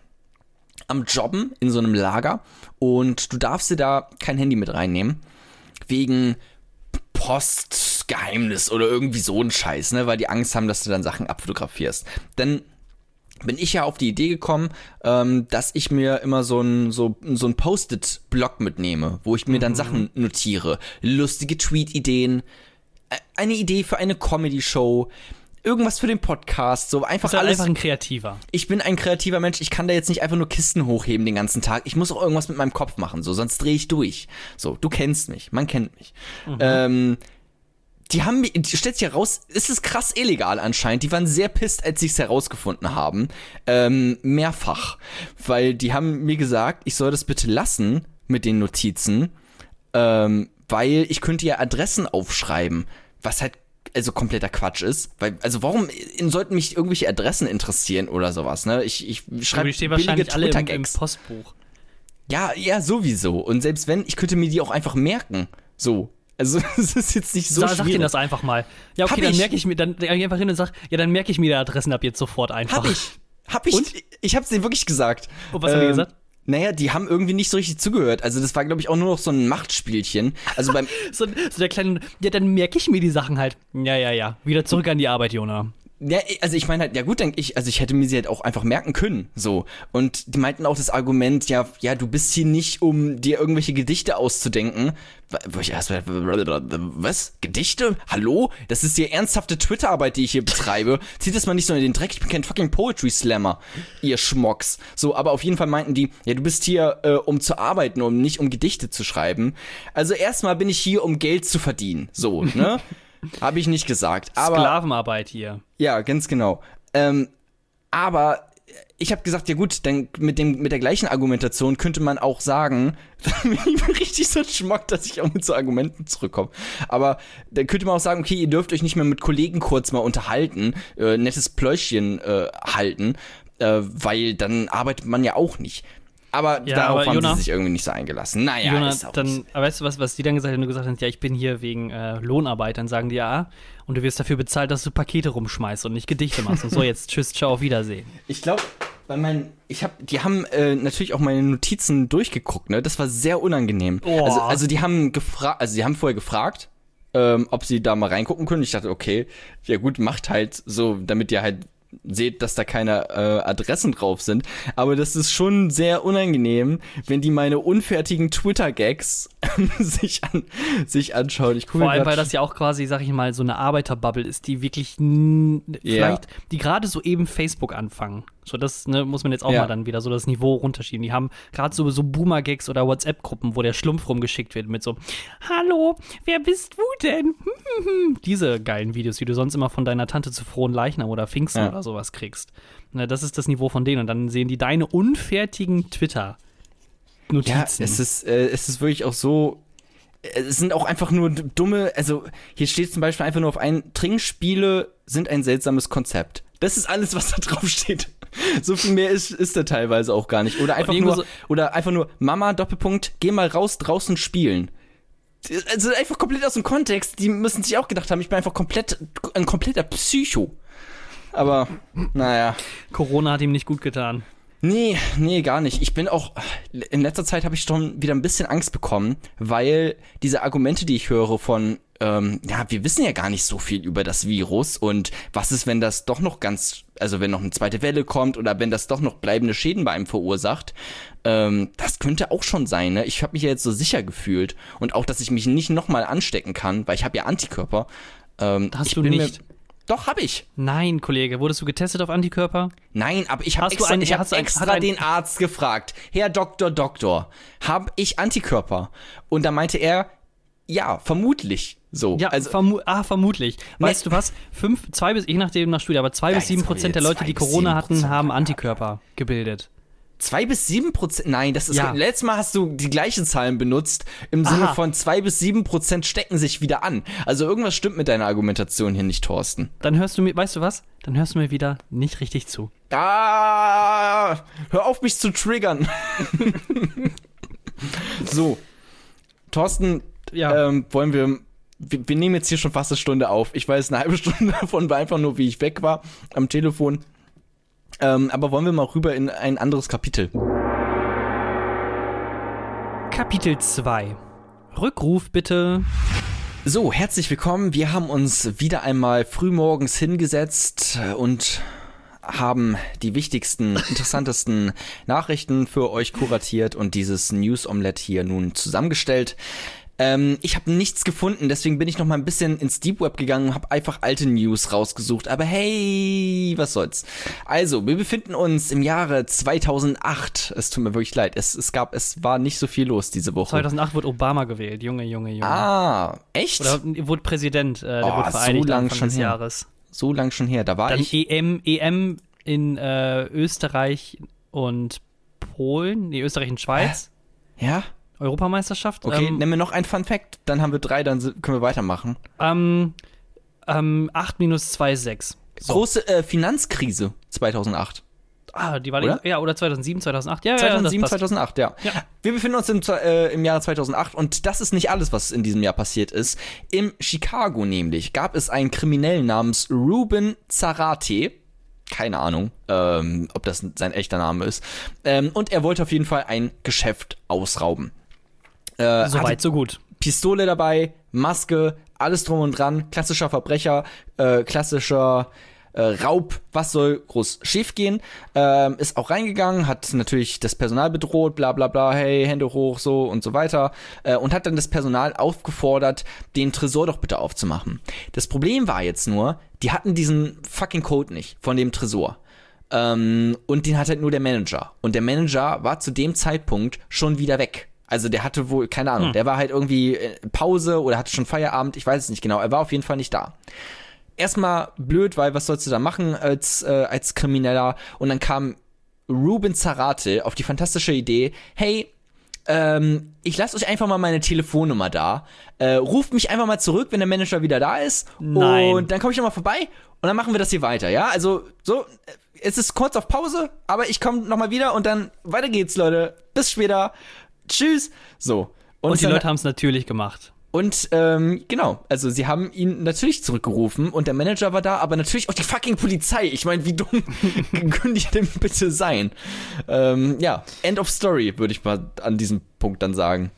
am Jobben in so einem Lager und du darfst dir da kein Handy mit reinnehmen. Wegen Postgeheimnis oder irgendwie so ein Scheiß, ne? Weil die Angst haben, dass du dann Sachen abfotografierst. Dann bin ich ja auf die Idee gekommen, ähm, dass ich mir immer so ein, so, so ein Post-it-Block mitnehme, wo ich mir dann Sachen notiere. Lustige Tweet-Ideen, eine Idee für eine Comedy-Show, irgendwas für den Podcast, so einfach halt alles. einfach ein Kreativer. ich bin ein kreativer Mensch, ich kann da jetzt nicht einfach nur Kisten hochheben den ganzen Tag. Ich muss auch irgendwas mit meinem Kopf machen, so, sonst drehe ich durch. So, du kennst mich, man kennt mich. Ähm, die haben mir, die stellt sich heraus, es ist krass illegal anscheinend. Die waren sehr pisst, als sie es herausgefunden haben. Ähm, mehrfach. Weil die haben mir gesagt, ich soll das bitte lassen mit den Notizen, ähm, weil ich könnte ja Adressen aufschreiben, was halt also kompletter Quatsch ist, weil also warum sollten mich irgendwelche Adressen interessieren oder sowas, ne? Ich ich Aber schreibe billige wahrscheinlich alle im, im. Postbuch. Ja, ja, sowieso. Und selbst wenn, ich könnte mir die auch einfach merken. So. Also, es ist jetzt nicht so Sa- sag schwierig. denen das einfach mal. Ja, okay, dann ich. merke ich mir, dann geh einfach hin und sag, ja, dann merke ich mir die Adressen ab jetzt sofort einfach. Hab ich. Hab ich. Und? Ich hab's denen wirklich gesagt. Und was haben die Ähm, gesagt? Naja, die haben irgendwie nicht so richtig zugehört. Also das war, glaube ich, auch nur noch so ein Machtspielchen. Also beim, So, so der kleine, ja, dann merke ich mir die Sachen halt. Ja, ja, ja. Wieder zurück an die Arbeit, Jona. Ja, also ich meine halt, ja gut, denke ich, also ich hätte mir sie halt auch einfach merken können, so. Und die meinten auch das Argument, ja, ja, du bist hier nicht, um dir irgendwelche Gedichte auszudenken. Wo ich erst, was? Gedichte? Hallo? Das ist die ernsthafte Twitter-Arbeit, die ich hier betreibe. Zieht das mal nicht so in den Dreck, ich bin kein fucking Poetry Slammer, ihr Schmocks. So, aber auf jeden Fall meinten die, ja, du bist hier, äh, um zu arbeiten, um nicht um Gedichte zu schreiben. Also erstmal bin ich hier, um Geld zu verdienen. So, ne? Habe ich nicht gesagt. Aber Sklavenarbeit hier. ja, ganz genau. Ähm, aber ich habe gesagt, ja gut, dann mit dem mit der gleichen Argumentation könnte man auch sagen, ich bin richtig so ein Schmock, dass ich auch mit so Argumenten zurückkomme. Aber dann könnte man auch sagen, okay, ihr dürft euch nicht mehr mit Kollegen kurz mal unterhalten, äh, nettes Pläuschchen äh, halten, äh, weil dann arbeitet man ja auch nicht. Aber Ja, darauf aber haben Jona- sie sich irgendwie nicht so eingelassen. Naja, Jona, ist auch dann, nicht. aber weißt du was, was die dann gesagt haben, wenn du gesagt hast, ja, ich bin hier wegen äh, Lohnarbeit, dann sagen die ja, und du wirst dafür bezahlt, dass du Pakete rumschmeißt und nicht Gedichte machst und so, jetzt tschüss, ciao, auf Wiedersehen. Ich glaube, bei meinen, ich habe, die haben äh, natürlich auch meine Notizen durchgeguckt, ne? Das war sehr unangenehm. Oh. Also, also die haben gefragt, also die haben vorher gefragt, ähm, ob sie da mal reingucken können. Ich dachte, okay, ja gut, macht halt so, damit ihr halt seht, dass da keine äh, Adressen drauf sind. Aber das ist schon sehr unangenehm, wenn die meine unfertigen Twitter-Gags sich, an, sich anschauen. Ich Vor allem, weil das ja auch quasi, sag ich mal, so eine Arbeiterbubble ist, die wirklich n- vielleicht, die gerade so eben Facebook anfangen. So, das ne, muss man jetzt auch Ja. mal dann wieder so das Niveau runterschieben. Die haben gerade so, so Boomer-Gags oder WhatsApp-Gruppen, wo der Schlumpf rumgeschickt wird mit so, Hallo, wer bist du denn? Diese geilen Videos, die du sonst immer von deiner Tante zu frohen Leichnam oder Pfingsten Ja. oder sowas kriegst. Ne, das ist das Niveau von denen. Und dann sehen die deine unfertigen Twitter-Notizen. Ja, es ist, äh, es ist wirklich auch so. äh, Es sind auch einfach nur dumme, also hier steht zum Beispiel einfach nur auf ein, Trinkspiele sind ein seltsames Konzept. Das ist alles, was da drauf steht. So viel mehr ist, ist da teilweise auch gar nicht. Oder einfach nur, so- oder einfach nur, Mama, Doppelpunkt, geh mal raus draußen spielen. Also einfach komplett aus dem Kontext. Die müssen sich auch gedacht haben, ich bin einfach komplett, ein kompletter Psycho. Aber, naja. Corona hat ihm nicht gut getan. Nee, nee, gar nicht. Ich bin auch, in letzter Zeit habe ich schon wieder ein bisschen Angst bekommen, weil diese Argumente, die ich höre von, ähm, ja, wir wissen ja gar nicht so viel über das Virus und was ist, wenn das doch noch ganz, also wenn noch eine zweite Welle kommt oder wenn das doch noch bleibende Schäden bei einem verursacht, ähm, das könnte auch schon sein, ne? Ich habe mich ja jetzt so sicher gefühlt und auch, dass ich mich nicht nochmal anstecken kann, weil ich habe ja Antikörper. Ähm, Hast du mir- nicht. Doch, habe ich. Nein, Kollege, wurdest du getestet auf Antikörper? Nein, aber ich habe extra, einen- ich hab extra hat ein- den Arzt gefragt. Herr Doktor, Doktor, habe ich Antikörper? Und da meinte er, ja, vermutlich. So, Ja, also vermu ah, vermutlich. Weißt du was? Fünf, zwei bis, je nachdem nach Studie, aber zwei Ja, bis sieben Prozent der Leute, die Corona hatten, haben Antikörper gebildet. zwei bis sieben Prozent. Nein, das ist Ja. letztes Mal hast du die gleichen Zahlen benutzt im Sinne Aha. von zwei bis sieben Prozent stecken sich wieder an. Also irgendwas stimmt mit deiner Argumentation hier nicht, Thorsten. Dann hörst du mir, weißt du was? Dann hörst du mir wieder nicht richtig zu. Ah, hör auf mich zu triggern. so, Thorsten, Ja. ähm, wollen wir, wir, wir nehmen jetzt hier schon fast eine Stunde auf. Ich weiß, eine halbe Stunde davon war einfach nur, wie ich weg war am Telefon. Ähm, aber wollen wir mal rüber in ein anderes Kapitel? Kapitel 2. Rückruf bitte. So, herzlich willkommen. Wir haben uns wieder einmal frühmorgens hingesetzt und haben die wichtigsten, interessantesten Nachrichten für euch kuratiert und dieses News Omelette hier nun zusammengestellt. Ähm, ich habe nichts gefunden, deswegen bin ich noch mal ein bisschen ins Deep Web gegangen und habe einfach alte News rausgesucht. Aber hey, was soll's. Also, wir befinden uns im Jahre 2008. Es tut mir wirklich leid. Es, es gab, es war nicht so viel los diese Woche. 2008 wurde Obama gewählt, Junge, Junge, Junge. Ah, echt? Oder wurde Präsident, äh, der Oh, wurde so vereidigt lang Anfang schon des her. Jahres. so lang schon her. Da war Dann ich. EM, EM in äh, Österreich und Polen, nee, Österreich und Schweiz. Ja? Europameisterschaft. Okay, ähm, nimm mir noch ein Fun Fact, dann haben wir drei, dann können wir weitermachen. ähm, ähm, 8 minus 2 ist 6. So. Große äh, Finanzkrise 2008. Ah, die war Oder? Die, ja, oder 2007, 2008. Ja, 2007, ja, das passt. 2008, ja. Ja. Wir befinden uns im, äh, im Jahre 2008 und das ist nicht alles, was in diesem Jahr passiert ist. Im Chicago nämlich gab es einen Kriminellen namens Ruben Zarate. Keine Ahnung, ähm, ob das sein echter Name ist. Ähm, und er wollte auf jeden Fall ein Geschäft ausrauben. Äh, Soweit, so gut. Pistole dabei, Maske, alles drum und dran, klassischer Verbrecher, äh, klassischer äh, Raub, was soll groß schief gehen, ähm, ist auch reingegangen, hat natürlich das Personal bedroht, bla bla bla, hey, Hände hoch, so und so weiter, äh, und hat dann das Personal aufgefordert, den Tresor doch bitte aufzumachen. Das Problem war jetzt nur, die hatten diesen fucking Code nicht von dem Tresor. Ähm, und den hat halt nur der Manager. Und der Manager war zu dem Zeitpunkt schon wieder weg. Also der hatte wohl, keine Ahnung, der war halt irgendwie in Pause oder hatte schon Feierabend, ich weiß es nicht genau. Er war auf jeden Fall nicht da. Erstmal blöd, weil was sollst du da machen als, äh, als Krimineller? Und dann kam Ruben Zarate auf die fantastische Idee, hey, ähm, ich lasse euch einfach mal meine Telefonnummer da. Äh, ruft mich einfach mal zurück, wenn der Manager wieder da ist. Nein. Und dann komme ich nochmal vorbei und dann machen wir das hier weiter, ja? Also, so, äh, es ist kurz auf Pause, aber ich komme nochmal wieder und dann weiter geht's, Leute. Bis später. Tschüss. So. Und die dann- Leute haben es natürlich gemacht. und ähm, genau, also sie haben ihn natürlich zurückgerufen und der Manager war da, aber natürlich auch die fucking Polizei. Ich meine, wie dumm können die denn bitte sein? Ähm, ja, End of Story, würde ich mal an diesem Punkt dann sagen.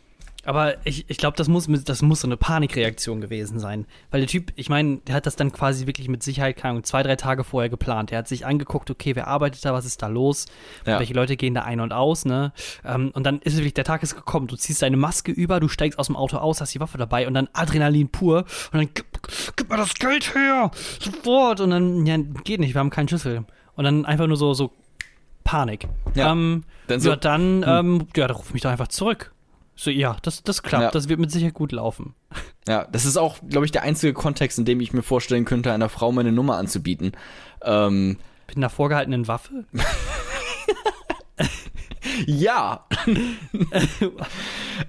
Aber ich, ich glaube, das muss, das muss so eine Panikreaktion gewesen sein. Weil der Typ, ich meine, der hat das dann quasi wirklich mit Sicherheit, keine Ahnung, zwei, drei Tage vorher geplant. Der hat sich angeguckt, okay, wer arbeitet da, was ist da los? Ja. Welche Leute gehen da ein und aus, ne? Ähm, und dann ist es wirklich, der Tag ist gekommen. Du ziehst deine Maske über, du steigst aus dem Auto aus, hast die Waffe dabei und dann Adrenalin pur. Und dann, gib, gib mir das Geld her! Sofort! Und dann, ja, geht nicht, wir haben keinen Schlüssel. Und dann einfach nur so, so Panik. Ja. Ähm, Dann so- ja, dann, ähm, ja, dann ruf mich doch einfach zurück. So, ja, das, das klappt, Ja. das wird mit Sicherheit gut laufen. Ja, das ist auch, glaube ich, der einzige Kontext, in dem ich mir vorstellen könnte, einer Frau meine Nummer anzubieten. Ähm, Mit einer vorgehaltenen Waffe? ja,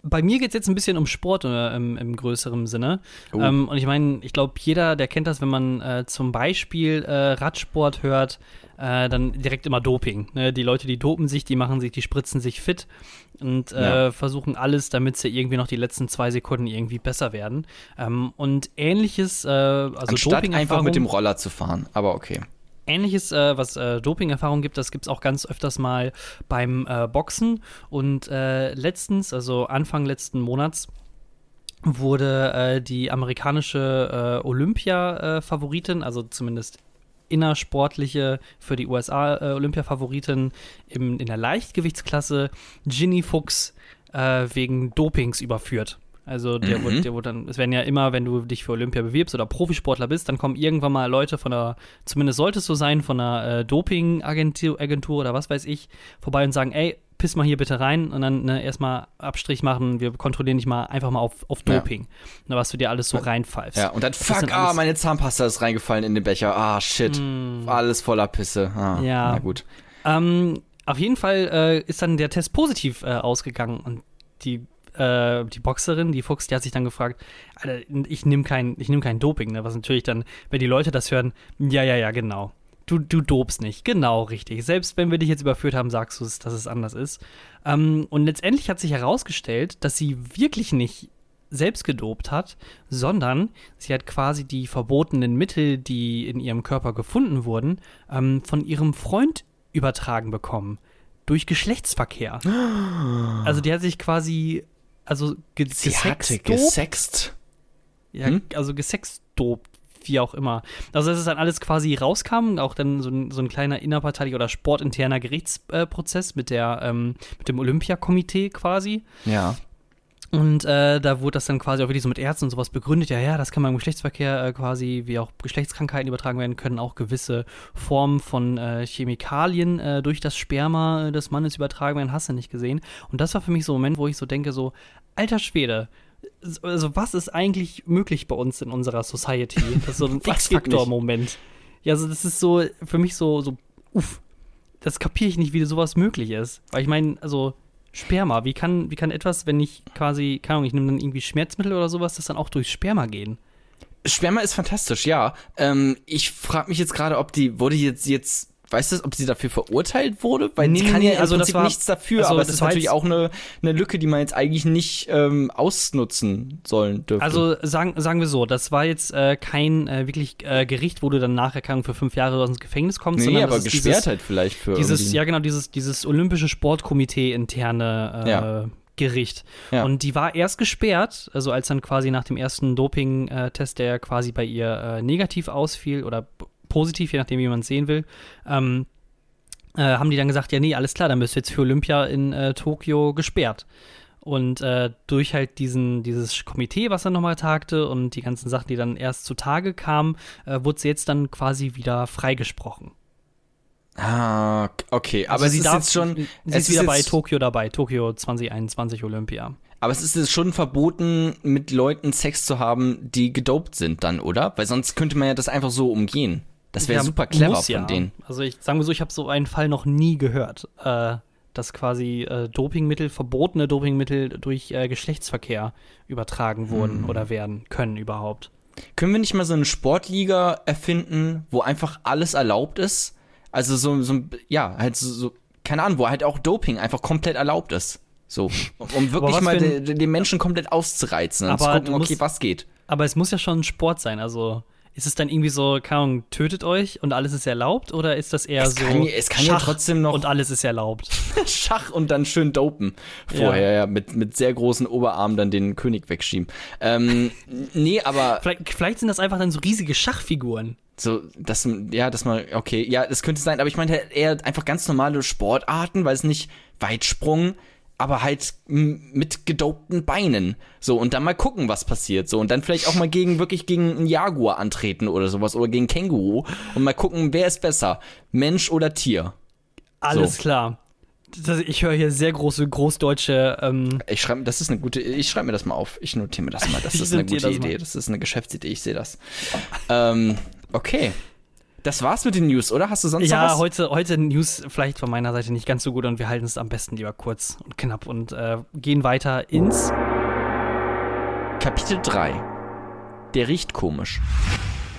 Bei mir geht es jetzt ein bisschen um Sport äh, im, im größeren Sinne. Oh. Ähm, und ich meine, ich glaube, jeder, der kennt das, wenn man äh, zum Beispiel äh, Radsport hört, äh, dann direkt immer Doping. Ne? Die Leute, die dopen sich, die machen sich, die spritzen sich fit und äh, Ja. versuchen alles, damit sie irgendwie noch die letzten zwei Sekunden irgendwie besser werden. Ähm, und ähnliches, äh, also anstatt einfach mit dem Roller zu fahren. Aber okay. Ähnliches, äh, was äh, Doping-Erfahrung gibt, das gibt es auch ganz öfters mal beim äh, Boxen. Und äh, letztens, also Anfang letzten Monats, wurde äh, die amerikanische äh, Olympia-Favoritin, also zumindest innersportliche für die USA äh, Olympia-Favoritin im- in der Leichtgewichtsklasse Ginny Fuchs äh, wegen Dopings überführt. Also der, Mhm. wurde, der wurde dann, es werden ja immer, wenn du dich für Olympia bewirbst oder Profisportler bist, dann kommen irgendwann mal Leute von der, zumindest sollte es so sein, von einer äh, Doping-Agentur Agentur oder was weiß ich, vorbei und sagen, ey, piss mal hier bitte rein und dann ne, erstmal Abstrich machen, wir kontrollieren dich mal einfach mal auf, auf Ja. Doping. Na, was du dir alles so reinpfeifst. Ja, und dann, Das fuck, ah, meine Zahnpasta ist reingefallen in den Becher. Ah, shit. Alles voller Pisse. Ah, Ja. Na gut. Ähm, auf jeden Fall äh, ist dann der Test positiv äh, ausgegangen und die, äh, die Boxerin, die Fuchs, die hat sich dann gefragt, Alter, ich nehme kein, ich nehm kein Doping, ne? was natürlich dann, wenn die Leute das hören, ja, ja, ja, genau. Du, du dopst nicht, genau richtig. Selbst wenn wir dich jetzt überführt haben, sagst du es, dass es anders ist. Ähm, und letztendlich hat sich herausgestellt, dass sie wirklich nicht selbst gedopt hat, sondern sie hat quasi die verbotenen Mittel, die in ihrem Körper gefunden wurden, ähm, von ihrem Freund übertragen bekommen. Durch Geschlechtsverkehr. Also die hat sich quasi, also ge Sie hatte gesextopt. gesext. Ja, Hm? also gesextopt, wie auch immer. Also dass es dann alles quasi rauskam, auch dann so ein, so ein kleiner innerparteilicher oder sportinterner Gerichtsprozess mit der, ähm, mit dem Olympiakomitee quasi. Ja. Und äh, da wurde das dann quasi auch wirklich so mit Ärzten und sowas begründet. Ja, ja, das kann man im Geschlechtsverkehr äh, quasi, wie auch Geschlechtskrankheiten übertragen werden können, auch gewisse Formen von äh, Chemikalien äh, durch das Sperma äh, des Mannes übertragen werden. Hast du nicht gesehen? Und das war für mich so ein Moment, wo ich so denke, so, alter Schwede, also was ist eigentlich möglich bei uns in unserer Society? Das ist so ein X-Faktor-Moment. Ja, also das ist so für mich so, so, uff, das kapiere ich nicht, wie sowas möglich ist. Weil ich meine, also Sperma, wie kann, wie kann etwas, wenn ich quasi, keine Ahnung, ich nehme dann irgendwie Schmerzmittel oder sowas, das dann auch durchs Sperma gehen? Sperma ist fantastisch, ja. Ähm, ich frage mich jetzt gerade, ob die, wurde jetzt, jetzt, weißt du, ob sie dafür verurteilt wurde? Weil Nee, sie kann nee, ja im also das Prinzip war- nichts dafür, also aber es das ist natürlich auch eine, eine Lücke, die man jetzt eigentlich nicht ähm, ausnutzen sollen dürfte. Also sagen, sagen wir so, das war jetzt äh, kein äh, wirklich äh, Gericht, wo du dann nachher kann für fünf Jahre ins Gefängnis kommst, nee, sondern aber das ist gesperrt dieses, halt vielleicht für dieses, irgendwie- ja genau, dieses, dieses olympische Sportkomitee interne äh, Ja. Gericht. Ja. Und die war erst gesperrt, also als dann quasi nach dem ersten Doping-Test, der quasi bei ihr äh, negativ ausfiel oder positiv, je nachdem, wie man es sehen will, ähm, äh, haben die dann gesagt, ja, nee, alles klar, dann bist du jetzt für Olympia in äh, Tokio gesperrt. Und äh, durch halt diesen, dieses Komitee, was dann nochmal tagte und die ganzen Sachen, die dann erst zutage kamen, äh, wurde sie jetzt dann quasi wieder freigesprochen. Ah, okay, aber Also sie ist darf, jetzt schon, Sie ist wieder bei Tokio dabei, Tokio 2021 Olympia. Aber es ist jetzt schon verboten, mit Leuten Sex zu haben, die gedopt sind dann, oder? Weil sonst könnte man ja das einfach so umgehen. Das wäre Ja, super clever von ja. denen. Also ich sagen wir so, ich habe so einen Fall noch nie gehört, äh, dass quasi äh, Dopingmittel, verbotene Dopingmittel durch äh, Geschlechtsverkehr übertragen wurden Hm. oder werden können überhaupt. Können wir nicht mal so eine Sportliga erfinden, wo einfach alles erlaubt ist? Also so, so ja, halt so, so, keine Ahnung, wo halt auch Doping einfach komplett erlaubt ist. So, um, wirklich mal den, den Menschen komplett auszureizen und zu gucken, okay, was geht. Aber es muss ja schon ein Sport sein. Also ist es dann irgendwie so, keine Ahnung, tötet euch und alles ist erlaubt oder ist das eher Es so kann ja- es kann ja Schach trotzdem noch- und alles ist erlaubt? Schach und dann schön dopen vorher, ja, mit, mit sehr großen Oberarmen dann den König wegschieben. Ähm, nee, aber Vielleicht, vielleicht sind das einfach dann so riesige Schachfiguren. so, dass, ja, dass man, okay, ja, das könnte sein, aber ich meine halt eher einfach ganz normale Sportarten, weil es nicht Weitsprung, aber halt mit gedopten Beinen. So, und dann mal gucken, was passiert. So, und dann vielleicht auch mal gegen, wirklich gegen einen Jaguar antreten oder sowas oder gegen Känguru und mal gucken, wer ist besser, Mensch oder Tier. Alles So. klar. Das, ich höre hier sehr große, großdeutsche ähm, Ich schreibe, das ist eine gute, ich schreibe mir das mal auf. Ich notiere mir das mal. Das ist eine gute das mal. Idee. Das ist eine Geschäftsidee. Ich sehe das. ähm, okay. Das war's mit den News, oder? Hast du sonst noch Ja, was? heute, heute News vielleicht von meiner Seite nicht ganz so gut und wir halten es am besten lieber kurz und knapp und äh, gehen weiter ins. Kapitel 3. Der riecht komisch.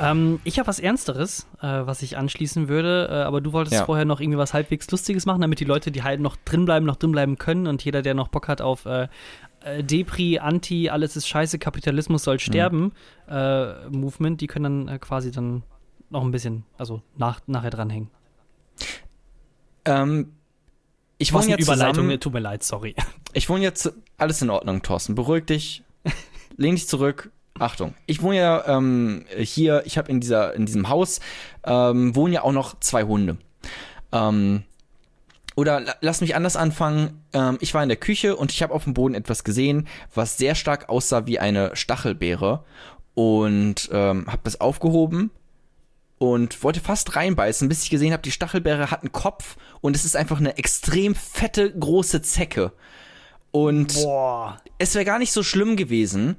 Ähm, ich habe was Ernsteres, äh, was ich anschließen würde, äh, aber du wolltest Ja. vorher noch irgendwie was halbwegs Lustiges machen, damit die Leute, die halt noch drinbleiben, noch drinbleiben können und jeder, der noch Bock hat auf äh, äh, Depri, Anti, alles ist scheiße, Kapitalismus Mhm. soll sterben, äh, Movement, die können dann äh, quasi dann noch ein bisschen, also nach, nachher dranhängen. Ähm, ich wohne ja Überleitung, zusammen, tut mir leid, sorry. ich wohne jetzt, alles in Ordnung, Thorsten. Beruhig dich. Lehn dich zurück. Achtung. Ich wohne ja ähm, hier, ich habe in dieser, in diesem Haus, ähm, wohnen ja auch noch zwei Hunde. Ähm, oder la- lass mich anders anfangen. Ähm, ich war in der Küche und ich habe auf dem Boden etwas gesehen, was sehr stark aussah wie eine Stachelbeere. Und ähm, habe das aufgehoben und wollte fast reinbeißen, bis ich gesehen habe, die Stachelbeere hat einen Kopf und es ist einfach eine extrem fette, große Zecke. Und Boah. es wäre gar nicht so schlimm gewesen.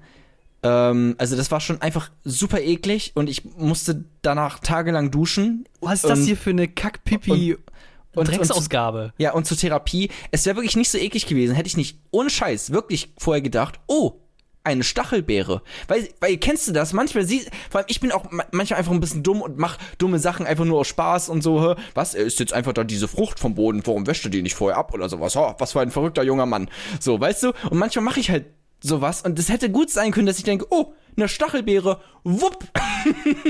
Ähm, also das war schon einfach super eklig und ich musste danach tagelang duschen. Was ist das hier für eine Kack-Pipi- und- Drecksausgabe? Ja, und zur Therapie. Es wäre wirklich nicht so eklig gewesen, hätte ich nicht ohne Scheiß wirklich vorher gedacht, oh, eine Stachelbeere. Weil, weil kennst du das? Manchmal sie, vor allem ich bin auch ma- manchmal einfach ein bisschen dumm und mach dumme Sachen einfach nur aus Spaß und so. hä? Was, er ist jetzt einfach da diese Frucht vom Boden, warum wäscht er die nicht vorher ab oder sowas? Oh, was für ein verrückter junger Mann. So, weißt du? Und manchmal mache ich halt sowas und das hätte gut sein können, dass ich denke, oh, eine Stachelbeere, wupp.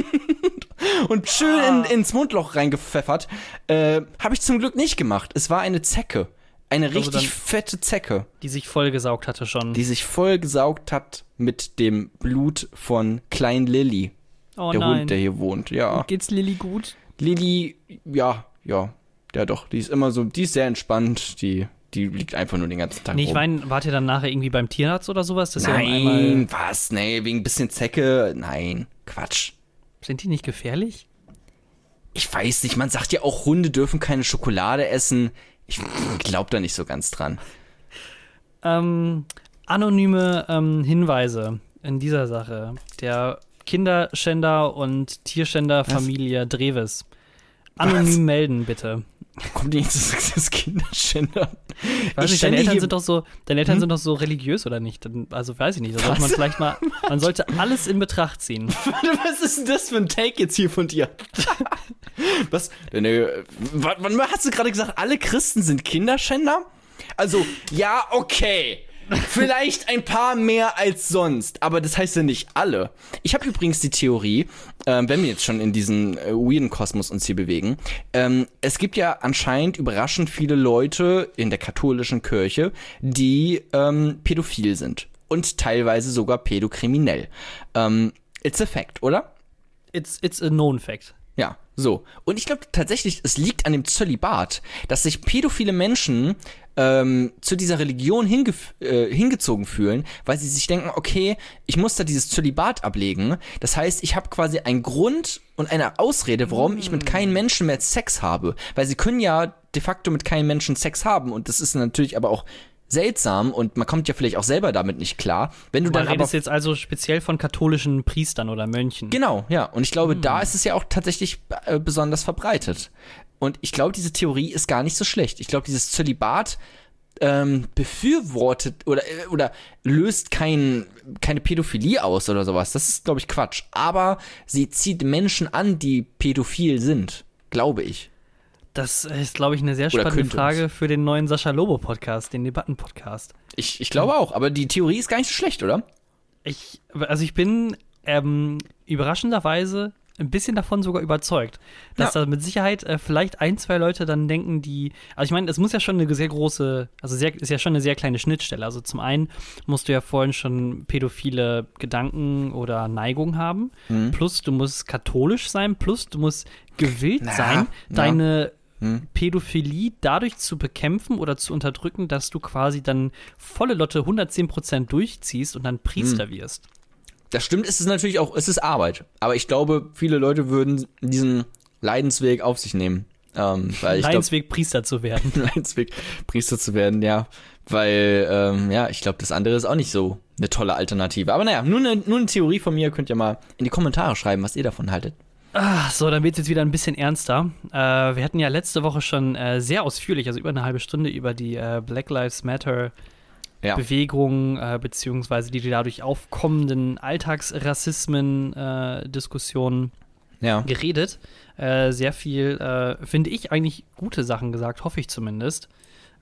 und schön in, ins Mundloch reingepfeffert. Äh, Habe ich zum Glück nicht gemacht. Es war eine Zecke. Eine Also richtig fette Zecke, Die sich vollgesaugt hatte schon. die sich voll gesaugt hat mit dem Blut von Klein Lilly, oh der nein. Hund, der hier wohnt. Ja. Geht's Lilly gut? Lilly, ja, ja, ja doch. Die ist immer so, die ist sehr entspannt. Die Die liegt einfach nur den ganzen Tag Nee, ich meine, wart ihr dann nachher irgendwie beim Tierarzt oder sowas? Das ist ja einmal, Nein, was? Nee, wegen ein bisschen Zecke. Nein, Quatsch. sind die nicht gefährlich? Ich weiß nicht, man sagt ja auch, Hunde dürfen keine Schokolade essen. Ich glaube da nicht so ganz dran. Ähm, anonyme ähm, Hinweise in dieser Sache. Der Kinderschänder und Tierschänderfamilie Dreves. Anonym Was? melden, bitte. Kommt jetzt das, Kinderschänder? Ich weiß Ich nicht, deine Eltern sind doch so, deine Eltern sind doch so religiös oder nicht? Also weiß ich nicht. Da sollte man vielleicht mal, man sollte alles in Betracht ziehen. Was ist denn das für ein Take jetzt hier von dir? Was? Deine, wann, wann hast du gerade gesagt, alle Christen sind Kinderschänder? Also, ja, okay. Vielleicht ein paar mehr als sonst, aber das heißt ja nicht alle. Ich habe übrigens die Theorie, ähm, wenn wir jetzt schon in diesen äh, weirden Kosmos uns hier bewegen, ähm, es gibt ja anscheinend überraschend viele Leute in der katholischen Kirche, die ähm, pädophil sind und teilweise sogar pädokriminell. Ähm, it's a fact, oder? It's, it's a known fact. Ja, so. Und ich glaube tatsächlich, es liegt an dem Zölibat, dass sich pädophile Menschen ähm, zu dieser Religion hingef äh, hingezogen fühlen, weil sie sich denken, okay, ich muss da dieses Zölibat ablegen. Das heißt, ich habe quasi einen Grund und eine Ausrede, warum ich mit keinem Menschen mehr Sex habe. Weil sie können ja de facto mit keinem Menschen Sex haben. Und das ist natürlich aber auch seltsam und man kommt ja vielleicht auch selber damit nicht klar. Wenn du Man dann aber redet jetzt also speziell von katholischen Priestern oder Mönchen. Genau, ja. Und ich glaube, da ist es ja auch tatsächlich äh, besonders verbreitet. Und ich glaube, diese Theorie ist gar nicht so schlecht. Ich glaube, dieses Zölibat ähm, befürwortet oder, äh, oder löst kein, keine Pädophilie aus oder sowas. Das ist, glaube ich, Quatsch. Aber sie zieht Menschen an, die pädophil sind. Glaube ich. Das ist, glaube ich, eine sehr spannende Frage für den neuen Sascha Lobo Podcast, den Debatten-Podcast. Ich, ich glaube auch. Aber die Theorie ist gar nicht so schlecht, oder? Ich, also ich bin ähm, überraschenderweise ein bisschen davon sogar überzeugt, dass Ja. da mit Sicherheit äh, vielleicht ein, zwei Leute dann denken, die, also ich meine, es muss ja schon eine sehr große, also sehr, ist ja schon eine sehr kleine Schnittstelle. Also zum einen musst du ja vorhin schon pädophile Gedanken oder Neigungen haben, Mhm. plus du musst katholisch sein, plus du musst gewillt Na, sein, na. deine Hm. Pädophilie dadurch zu bekämpfen oder zu unterdrücken, dass du quasi dann volle Lotte 110% durchziehst und dann Priester wirst. Das stimmt, es ist natürlich auch, es ist Arbeit. Aber ich glaube, viele Leute würden diesen Leidensweg auf sich nehmen. Ähm, weil ich glaube, Leidensweg Priester zu werden. Leidensweg, Priester zu werden, ja. Weil, ähm, ja, ich glaube, das andere ist auch nicht so eine tolle Alternative. Aber naja, nur eine, nur eine Theorie von mir. Könnt ihr mal in die Kommentare schreiben, was ihr davon haltet. Ah, so, dann wird es jetzt wieder ein bisschen ernster. Äh, wir hatten ja letzte Woche schon äh, sehr ausführlich, also über eine halbe Stunde, über die äh, Black Lives Matter Ja. Bewegung, äh, beziehungsweise die dadurch aufkommenden Alltagsrassismen äh, Ja. geredet. Äh, sehr viel, äh, finde ich, eigentlich gute Sachen gesagt, hoffe ich zumindest.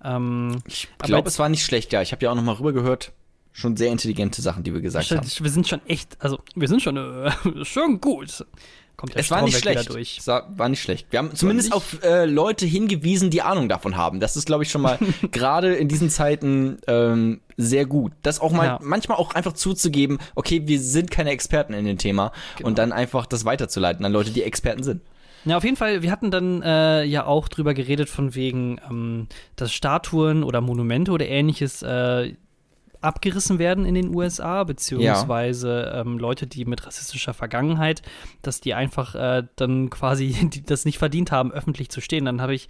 Ähm, Ich glaube, es war nicht schlecht, ja. Ich habe ja auch nochmal rübergehört. Schon sehr intelligente Sachen, die wir gesagt haben. wir sind schon echt, also wir sind schon äh, schon gut. Kommt der Es war nicht Stromberg wieder schlecht. durch. Es war, war nicht schlecht. Wir haben zumindest nicht- auf äh, Leute hingewiesen, die Ahnung davon haben. Das ist, glaube ich, schon mal gerade in diesen Zeiten ähm, sehr gut. Das auch mal Ja. manchmal auch einfach zuzugeben, okay, wir sind keine Experten in dem Thema Genau. und dann einfach das weiterzuleiten an Leute, die Experten sind. Ja, auf jeden Fall, wir hatten dann äh, ja auch drüber geredet, von wegen, ähm, dass Statuen oder Monumente oder ähnliches äh, abgerissen werden in den USA, beziehungsweise ähm, Leute, die mit rassistischer Vergangenheit, dass die einfach äh, dann quasi das nicht verdient haben, öffentlich zu stehen. Dann habe ich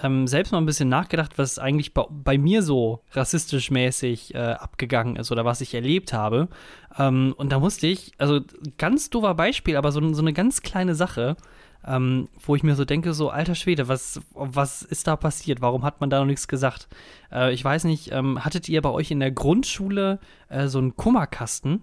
ähm, selbst mal ein bisschen nachgedacht, was eigentlich bei, bei mir so rassistisch mäßig äh, abgegangen ist oder was ich erlebt habe. Ähm, und da musste ich, also ganz doofer Beispiel, aber so, so eine ganz kleine Sache, ähm, wo ich mir so denke, so alter Schwede, was, was ist da passiert? Warum hat man da noch nichts gesagt? Äh, ich weiß nicht, ähm, hattet ihr bei euch in der Grundschule äh, so einen Kummerkasten?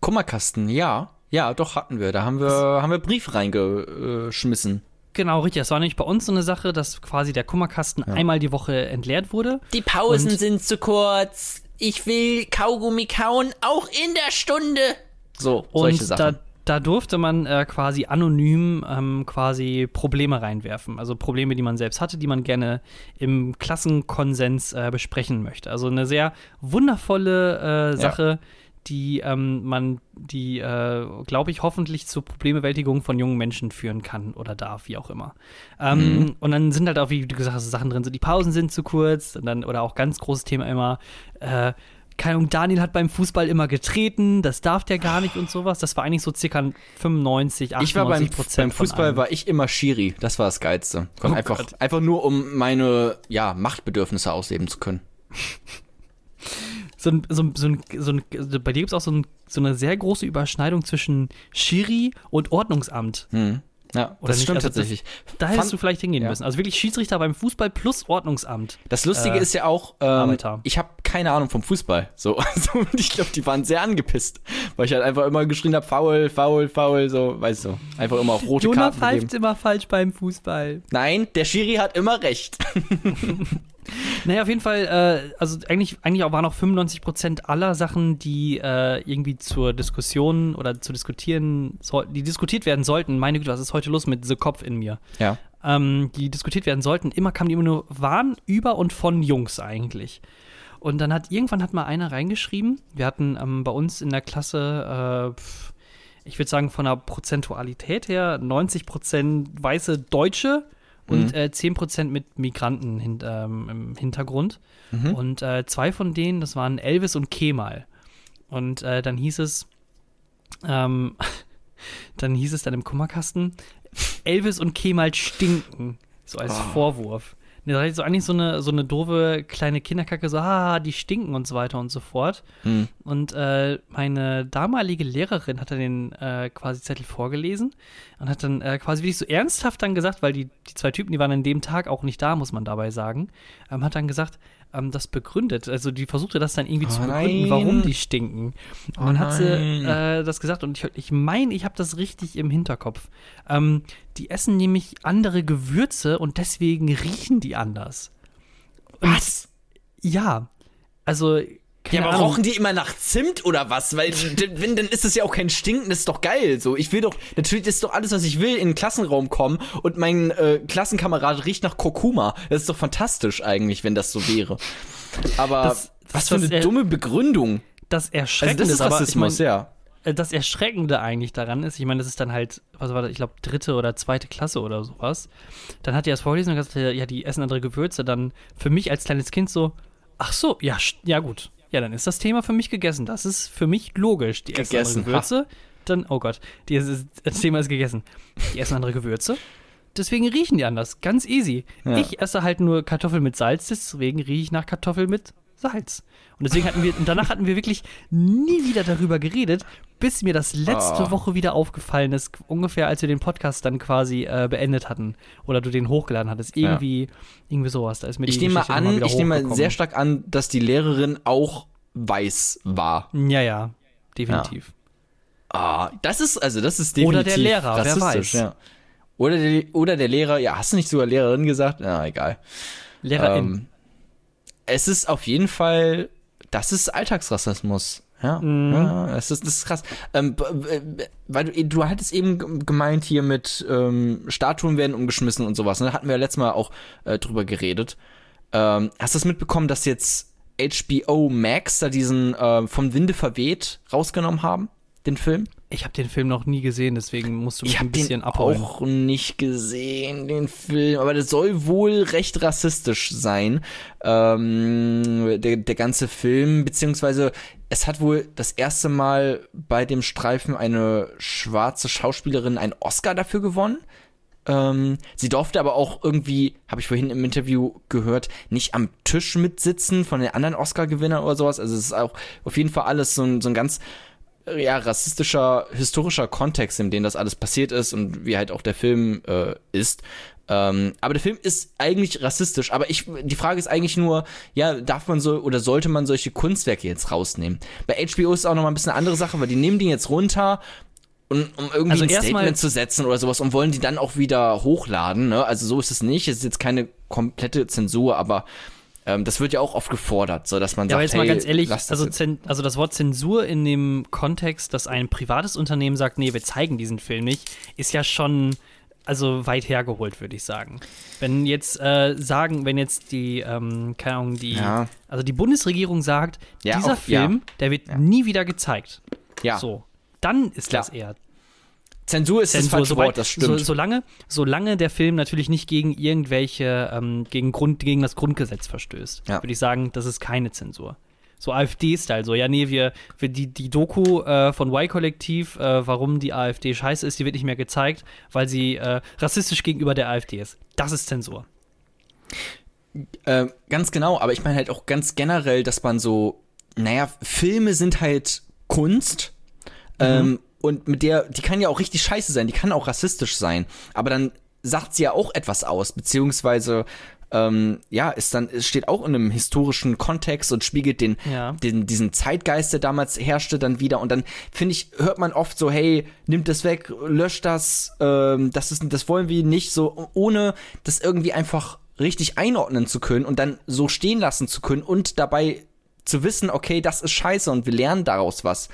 Kummerkasten, ja. Ja, doch hatten wir. Da haben wir, haben wir Brief reingeschmissen. Genau, richtig. Das war nämlich bei uns so eine Sache, dass quasi der Kummerkasten einmal die Woche entleert wurde. Die Pausen sind zu kurz. Ich will Kaugummi kauen, auch in der Stunde. So, solche Und Sachen. da, da durfte man äh, quasi anonym ähm, quasi Probleme reinwerfen. Also Probleme, die man selbst hatte, die man gerne im Klassenkonsens äh, besprechen möchte. Also eine sehr wundervolle äh, Sache, die ähm, man, die, äh, glaube ich, hoffentlich zur Problembewältigung von jungen Menschen führen kann oder darf, wie auch immer. Ähm, Mhm. Und dann sind halt auch, wie du gesagt hast, Sachen drin, so die Pausen sind zu kurz und dann, oder auch ganz großes Thema immer, äh, keine Ahnung, Daniel hat beim Fußball immer getreten, das darf der gar nicht und sowas. Das war eigentlich so circa 95, 98 Ich war beim, Prozent beim Fußball war ich immer Schiri. Das war das Geilste. Oh einfach, Gott. einfach nur, um meine ja, Machtbedürfnisse ausleben zu können. so ein, so ein, so ein, so ein, bei dir gibt es auch so eine sehr große Überschneidung zwischen Schiri und Ordnungsamt. Hm. Ja, Oder das nicht? stimmt Also das- tatsächlich. Da hättest du vielleicht hingehen ja. müssen. Also wirklich Schiedsrichter beim Fußball plus Ordnungsamt. Das Lustige äh, ist ja auch, ähm, ich habe keine Ahnung vom Fußball. So, also ich glaube, die waren sehr angepisst, weil ich halt einfach immer geschrien habe, faul, faul, faul, so, weißt du, einfach immer auf rote Jonah Karten gegeben. pfeift immer falsch beim Fußball. Nein, der Schiri hat immer recht. Naja, auf jeden Fall, äh, also eigentlich, eigentlich auch waren auch 95% aller Sachen, die äh, irgendwie zur Diskussion oder zu diskutieren sollten, die diskutiert werden sollten, meine Güte, was ist heute los mit The Kopf in mir? Ja. ähm, die diskutiert werden sollten, immer kamen die immer nur, waren über und von Jungs eigentlich. Und dann hat irgendwann hat mal einer reingeschrieben, wir hatten ähm, bei uns in der Klasse, äh, ich würde sagen von der Prozentualität her 90% weiße Deutsche und äh, 10% mit Migranten hin, ähm, im Hintergrund. Und äh, zwei von denen, das waren Elvis und Kemal. Und äh, dann hieß es, ähm, dann hieß es dann im Kummerkasten, Elvis und Kemal stinken. So als Vorwurf. Und Da ist so eigentlich so eine, so eine doofe kleine Kinderkacke, so, ah, die stinken und so weiter und so fort. Hm. Und äh, meine damalige Lehrerin hat dann den äh, quasi Zettel vorgelesen und hat dann äh, quasi wirklich so ernsthaft dann gesagt, weil die, die zwei Typen, die waren an dem Tag auch nicht da, muss man dabei sagen, ähm, hat dann gesagt, ähm, das begründet. Also die versuchte das dann irgendwie Oh zu begründen, nein. warum die stinken. Und Oh dann hat sie nein. äh, das gesagt und ich, ich meine, ich habe das richtig im Hinterkopf. Ähm, die essen nämlich andere Gewürze und deswegen riechen die anders. Und Was? Ja, also Ja, keine aber Ahnung. rauchen die immer nach Zimt oder was? Weil, wenn, dann ist das ja auch kein Stinken, das ist doch geil. So, ich will doch, natürlich ist doch alles, was ich will, in den Klassenraum kommen und mein äh, Klassenkamerad riecht nach Kurkuma. Das ist doch fantastisch eigentlich, wenn das so wäre. Aber Das- was das- für das eine er- dumme Begründung. das Also Erschreckende das ist aber, ich Rassismus, mein, ja. äh, das Erschreckende eigentlich daran ist, ich meine, das ist dann halt, was war das, ich glaube, dritte oder zweite Klasse oder sowas. Dann hat er das vorgelesen und gesagt, ja, die essen andere Gewürze. Dann für mich als kleines Kind so, ach so, ja, ja gut. Ja, dann ist das Thema für mich gegessen. Das ist für mich logisch. Die essen Gegessen, andere Gewürze. Dann, oh Gott, die, ist- das Thema ist gegessen. Die essen andere Gewürze. Deswegen riechen die anders. Ganz easy. Ja. Ich esse halt nur Kartoffeln mit Salz, deswegen rieche ich nach Kartoffeln mit Salz. Und deswegen hatten wir, und danach hatten wir wirklich nie wieder darüber geredet, bis mir das letzte Ah. Woche wieder aufgefallen ist, ungefähr als wir den Podcast dann quasi äh, beendet hatten. Oder du den hochgeladen hattest. Irgendwie, irgendwie sowas. Da ist mir Ich nehme mal an, ich nehme mal sehr stark an, dass die Lehrerin auch weiß war. Ja, ja, definitiv. Ah, das ist, also das ist Oder definitiv der Lehrer, wer weiß. Ja. Oder, der, oder der Lehrer, ja, hast du nicht sogar Lehrerin gesagt? Na, egal. Lehrerin. Ähm, es ist auf jeden Fall, das ist Alltagsrassismus. Ja, Mhm. ja das, ist, das ist krass. Ähm, weil du, du hattest eben gemeint hier mit ähm, Statuen werden umgeschmissen und sowas. Ne? Da hatten wir ja letztes Mal auch äh, drüber geredet. Ähm, hast du das mitbekommen, dass jetzt HBO Max da diesen äh, vom Winde verweht rausgenommen haben? Den Film? Ich habe den Film noch nie gesehen, deswegen musst du mich Ich ein habe bisschen den abholen. auch nicht gesehen, den Film, aber der soll wohl recht rassistisch sein, ähm, der, der ganze Film, beziehungsweise es hat wohl das erste Mal bei dem Streifen eine schwarze Schauspielerin einen Oscar dafür gewonnen. Ähm, sie durfte aber auch irgendwie, habe ich vorhin im Interview gehört, nicht am Tisch mitsitzen von den anderen Oscar-Gewinnern oder sowas. Also es ist auch auf jeden Fall alles so ein, so ein ganz ja, rassistischer, historischer Kontext, in dem das alles passiert ist und wie halt auch der Film äh, ist. Ähm, aber der Film ist eigentlich rassistisch. Aber ich, die Frage ist eigentlich nur, ja, darf man so oder sollte man solche Kunstwerke jetzt rausnehmen? Bei HBO ist es auch noch mal ein bisschen eine andere Sache, weil die nehmen die jetzt runter und, um irgendwie Also ein Statement zu setzen oder sowas und wollen die dann auch wieder hochladen. Ne? Also so ist es nicht. Es ist jetzt keine komplette Zensur, aber ähm, das wird ja auch oft gefordert, so dass man Ja, aber sagt, jetzt mal hey, ganz ehrlich, also, jetzt. Also das Wort Zensur in dem Kontext, dass ein privates Unternehmen sagt, nee, wir zeigen diesen Film nicht, ist ja schon also weit hergeholt, würde ich sagen. Wenn jetzt äh, sagen, wenn jetzt die, ähm, keine Ahnung, die, Ja. also die Bundesregierung sagt, Ja, dieser ja. Film, der wird nie wieder gezeigt. Ja. So, dann ist Klar. das eher Zensur ist das Zensur. falsche Sobald- Wort, das So, stimmt. solange, solange der Film natürlich nicht gegen irgendwelche, ähm, gegen, Grund, gegen das Grundgesetz verstößt, Ja. würde ich sagen, das ist keine Zensur. So AfD-Style, so, ja, nee, wir, wir die, die Doku äh, von Y-Kollektiv, äh, warum die AfD scheiße ist, die wird nicht mehr gezeigt, weil sie äh, rassistisch gegenüber der AfD ist. Das ist Zensur. Äh, ganz genau, aber ich meine halt auch ganz generell, dass man so, naja, Filme sind halt Kunst. Ähm, und mit der, die kann ja auch richtig scheiße sein, die kann auch rassistisch sein. Aber dann sagt sie ja auch etwas aus, beziehungsweise ähm, ja, ist dann, es steht auch in einem historischen Kontext und spiegelt den, Ja. den, diesen Zeitgeist, der damals herrschte, dann wieder. Und dann, finde ich, hört man oft so, hey, nimmt das weg, löscht das, ähm, das ist, das wollen wir nicht, so, ohne das irgendwie einfach richtig einordnen zu können und dann so stehen lassen zu können und dabei zu wissen, okay, das ist scheiße und wir lernen daraus was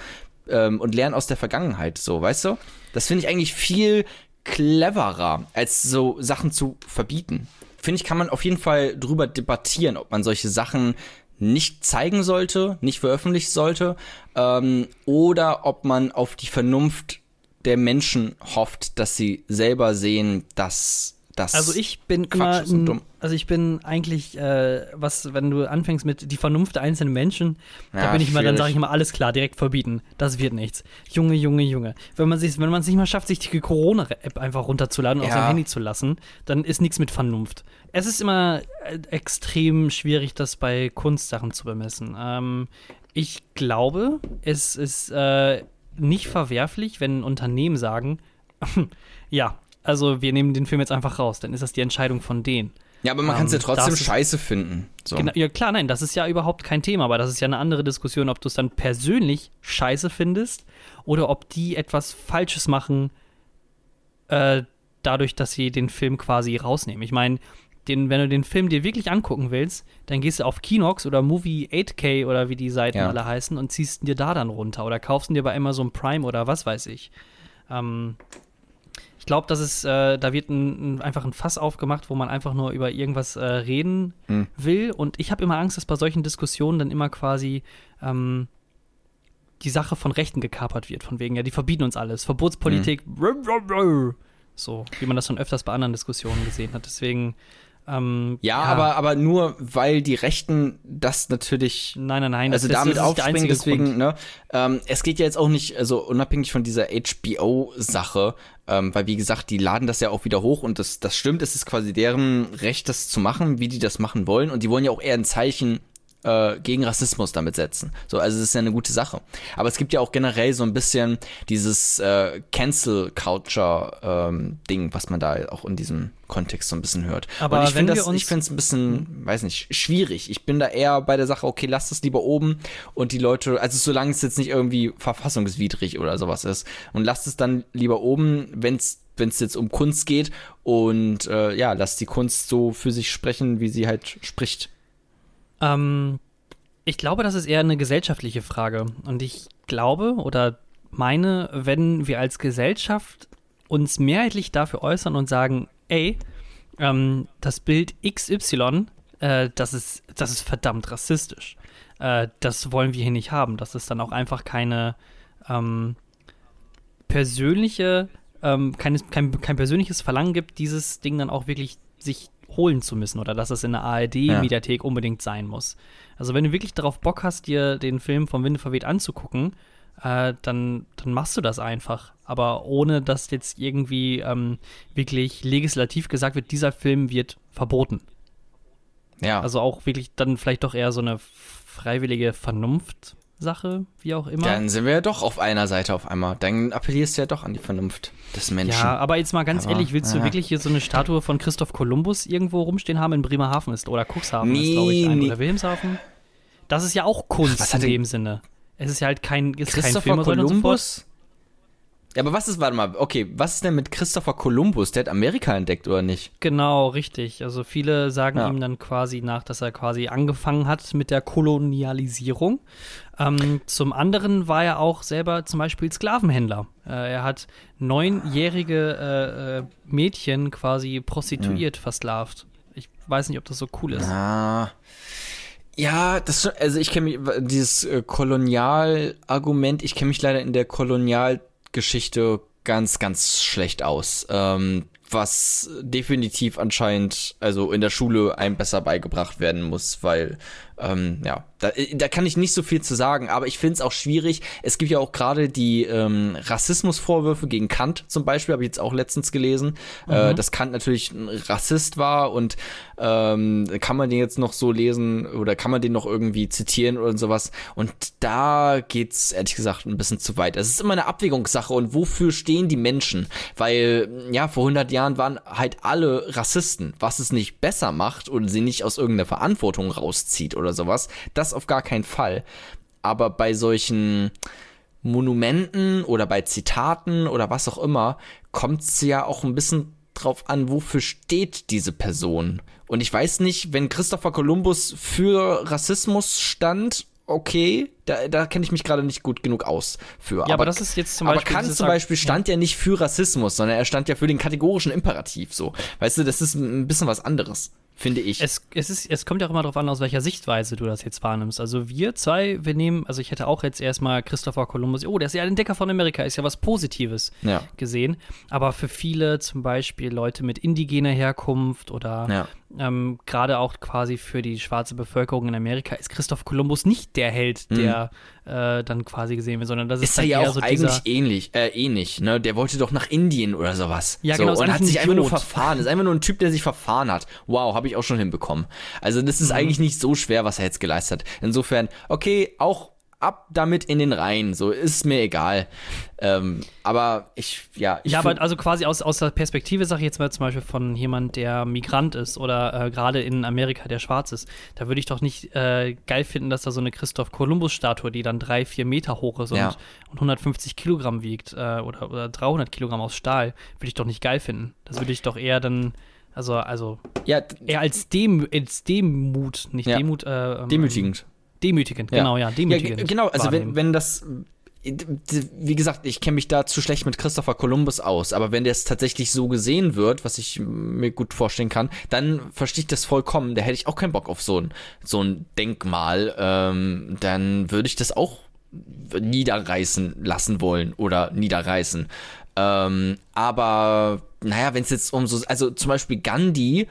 ähm, und lernen aus der Vergangenheit, so, weißt du? Das finde ich eigentlich viel cleverer, als so Sachen zu verbieten. Finde ich, kann man auf jeden Fall drüber debattieren, ob man solche Sachen nicht zeigen sollte, nicht veröffentlichen sollte, ähm, oder ob man auf die Vernunft der Menschen hofft, dass sie selber sehen, dass das Also ich bin Quatsch immer, dumm. also ich bin eigentlich, äh, was, wenn du anfängst mit die Vernunft der einzelnen Menschen, da Ja, bin ich immer, dann sage ich immer alles klar, direkt verbieten. Das wird nichts. Junge, Junge, Junge. Wenn man sich, wenn man es nicht mal schafft, sich die Corona-App einfach runterzuladen und auf Ja. sein Handy zu lassen, dann ist nichts mit Vernunft. Es ist immer äh, extrem schwierig, das bei Kunstsachen zu bemessen. Ähm, ich glaube, es ist äh, nicht verwerflich, wenn ein Unternehmen sagen, ja, also wir nehmen den Film jetzt einfach raus, dann ist das die Entscheidung von denen. Ja, aber man kann es ja Ähm, trotzdem ist- scheiße finden. So. Genau, ja klar, nein, das ist ja überhaupt kein Thema, aber das ist ja eine andere Diskussion, ob du es dann persönlich scheiße findest oder ob die etwas Falsches machen, äh, dadurch, dass sie den Film quasi rausnehmen. Ich meine, den, wenn du den Film dir wirklich angucken willst, dann gehst du auf Kinox oder Movie 8K oder wie die Seiten Ja. alle heißen und ziehst ihn dir da dann runter oder kaufst ihn dir bei Amazon Prime oder was weiß ich. Ähm, ich glaube, dass es, äh, da wird ein, ein, einfach ein Fass aufgemacht, wo man einfach nur über irgendwas äh, reden Hm. will. Und ich habe immer Angst, dass bei solchen Diskussionen dann immer quasi ähm, die Sache von Rechten gekapert wird. Von wegen, ja, die verbieten uns alles. Verbotspolitik. Hm. So, wie man das schon öfters bei anderen Diskussionen gesehen hat. Deswegen. Ähm, Ja, aber, aber nur weil die Rechten das natürlich Nein, nein, nein. also das, damit das aufspringen, deswegen, Grund. ne? Ähm, es geht ja jetzt auch nicht, also unabhängig von dieser HBO-Sache, ähm, weil wie gesagt, die laden das ja auch wieder hoch und das, das stimmt, es ist quasi deren Recht, das zu machen, wie die das machen wollen. Und die wollen ja auch eher ein Zeichen äh, gegen Rassismus damit setzen. So, also es ist ja eine gute Sache. Aber es gibt ja auch generell so ein bisschen dieses äh, Cancel Culture ähm, Ding, was man da auch in diesem Kontext so ein bisschen hört. Aber Und ich finde das, ich finde es ein bisschen, weiß nicht, schwierig. Ich bin da eher bei der Sache, okay, lasst es lieber oben und die Leute, also solange es jetzt nicht irgendwie verfassungswidrig oder sowas ist und lasst es dann lieber oben, wenn es wenn es jetzt um Kunst geht und äh, ja, lasst die Kunst so für sich sprechen, wie sie halt spricht. Ähm, ich glaube, das ist eher eine gesellschaftliche Frage. Und ich glaube oder meine, wenn wir als Gesellschaft uns mehrheitlich dafür äußern und sagen, ey, ähm, das Bild XY, äh, das, ist, das ist verdammt rassistisch. Äh, das wollen wir hier nicht haben. Dass es dann auch einfach keine ähm, persönliche, ähm, keines, kein, kein persönliches Verlangen gibt, dieses Ding dann auch wirklich sich holen zu müssen oder dass es in der ARD-Mediathek unbedingt sein muss. Also wenn du wirklich darauf Bock hast, dir den Film vom Winde verweht anzugucken, äh, dann, dann machst du das einfach. Aber ohne dass jetzt irgendwie ähm, wirklich legislativ gesagt wird, dieser Film wird verboten. Ja. Also auch wirklich dann vielleicht doch eher so eine freiwillige Vernunft-Sache, wie auch immer. dann sind wir ja doch auf einer Seite auf einmal. Dann appellierst du ja doch an die Vernunft des Menschen. Ja, aber jetzt mal ganz Aber, ehrlich, willst du ja. wirklich hier so eine Statue von Christoph Kolumbus irgendwo rumstehen haben in Bremerhaven ist oder Cuxhaven ist, Nee, glaube ich, ein, nee. oder Wilhelmshaven? Das ist ja auch Kunst in dem Sinne. Es ist ja halt kein, ist kein Film. Columbus? Ja, aber was ist, warte mal, okay, was ist denn mit Christopher Columbus? Der hat Amerika entdeckt, oder nicht? Genau, richtig. Also viele sagen Ja. ihm dann quasi nach, dass er quasi angefangen hat mit der Kolonialisierung. Ähm, zum anderen war er auch selber zum Beispiel Sklavenhändler. Äh, er hat neunjährige äh, äh, Mädchen quasi prostituiert, versklavt. Ich weiß nicht, ob das so cool ist. Ah. Ja, das also ich kenne mich dieses äh, Kolonialargument, ich kenne mich leider in der Kolonialgeschichte ganz ganz schlecht aus. Ähm, was definitiv anscheinend also in der Schule einem besser beigebracht werden muss, weil ähm, ja, da, da kann ich nicht so viel zu sagen, aber ich finde es auch schwierig. Es gibt ja auch gerade die ähm, Rassismusvorwürfe gegen Kant zum Beispiel, habe ich jetzt auch letztens gelesen, äh, dass Kant natürlich ein Rassist war und ähm, kann man den jetzt noch so lesen oder kann man den noch irgendwie zitieren oder sowas. Und da geht's ehrlich gesagt ein bisschen zu weit. Es ist immer eine Abwägungssache und wofür stehen die Menschen? Weil, ja, vor 100 Jahren waren halt alle Rassisten, was es nicht besser macht oder sie nicht aus irgendeiner Verantwortung rauszieht oder sowas. Das auf gar keinen Fall. Aber bei solchen Monumenten oder bei Zitaten oder was auch immer, kommt es ja auch ein bisschen drauf an, wofür steht diese Person. Und ich weiß nicht, wenn Christopher Columbus für Rassismus stand, okay, da, da kenne ich mich gerade nicht gut genug aus für. Ja, aber das ist jetzt zum aber Beispiel Kant dieses zum Beispiel stand ja. nicht für Rassismus, sondern er stand ja für den kategorischen Imperativ. So, weißt du, das ist ein bisschen was anderes, finde ich. Es, es, ist, es kommt ja auch immer darauf an, aus welcher Sichtweise du das jetzt wahrnimmst. Also wir zwei, wir nehmen, also ich hätte auch jetzt erstmal Christopher Columbus, oh, der ist ja ein Entdecker von Amerika, ist ja was Positives Ja. gesehen. Aber für viele, zum Beispiel Leute mit indigener Herkunft oder Ja. ähm, gerade auch quasi für die schwarze Bevölkerung in Amerika, ist Christoph Kolumbus nicht der Held, der äh, dann quasi gesehen wird, sondern das ist, Ist dann ja auch so eigentlich ähnlich, äh, ähnlich, ne? Der wollte doch nach Indien oder sowas. Ja, so, genau, Und hat ein sich einfach nur verfahren. Ist einfach nur ein Typ, der sich verfahren hat. Wow, habe ich auch schon hinbekommen. Also das ist Mhm. eigentlich nicht so schwer, was er jetzt geleistet hat. Insofern, okay, auch ab damit in den Reihen. So, ist mir egal. Ähm, aber ich, ja, ich Ja, aber also quasi aus, aus der Perspektive, sage ich jetzt mal zum Beispiel von jemand, der Migrant ist oder äh, gerade in Amerika, der schwarz ist, da würde ich doch nicht äh, geil finden, dass da so eine Christoph Kolumbus-Statue, die dann drei, vier Meter hoch ist und, Ja. und 150 Kilogramm wiegt äh, oder, oder 300 Kilogramm aus Stahl, würde ich doch nicht geil finden. Das würde ich doch eher dann, also, also ja, eher als, Dem, als Demut, nicht Ja. Demut, äh, ähm, demütigend. Demütigend, genau, ja, demütigend. Ja, g- genau, also wenn, wenn das, wie gesagt, ich kenne mich da zu schlecht mit Christopher Columbus aus, aber wenn das tatsächlich so gesehen wird, was ich mir gut vorstellen kann, dann verstehe ich das vollkommen. Da hätte ich auch keinen Bock auf so ein, so ein Denkmal. Ähm, dann würde ich das auch niederreißen lassen wollen oder niederreißen. Ähm, aber naja, wenn es jetzt um so, also zum Beispiel Gandhi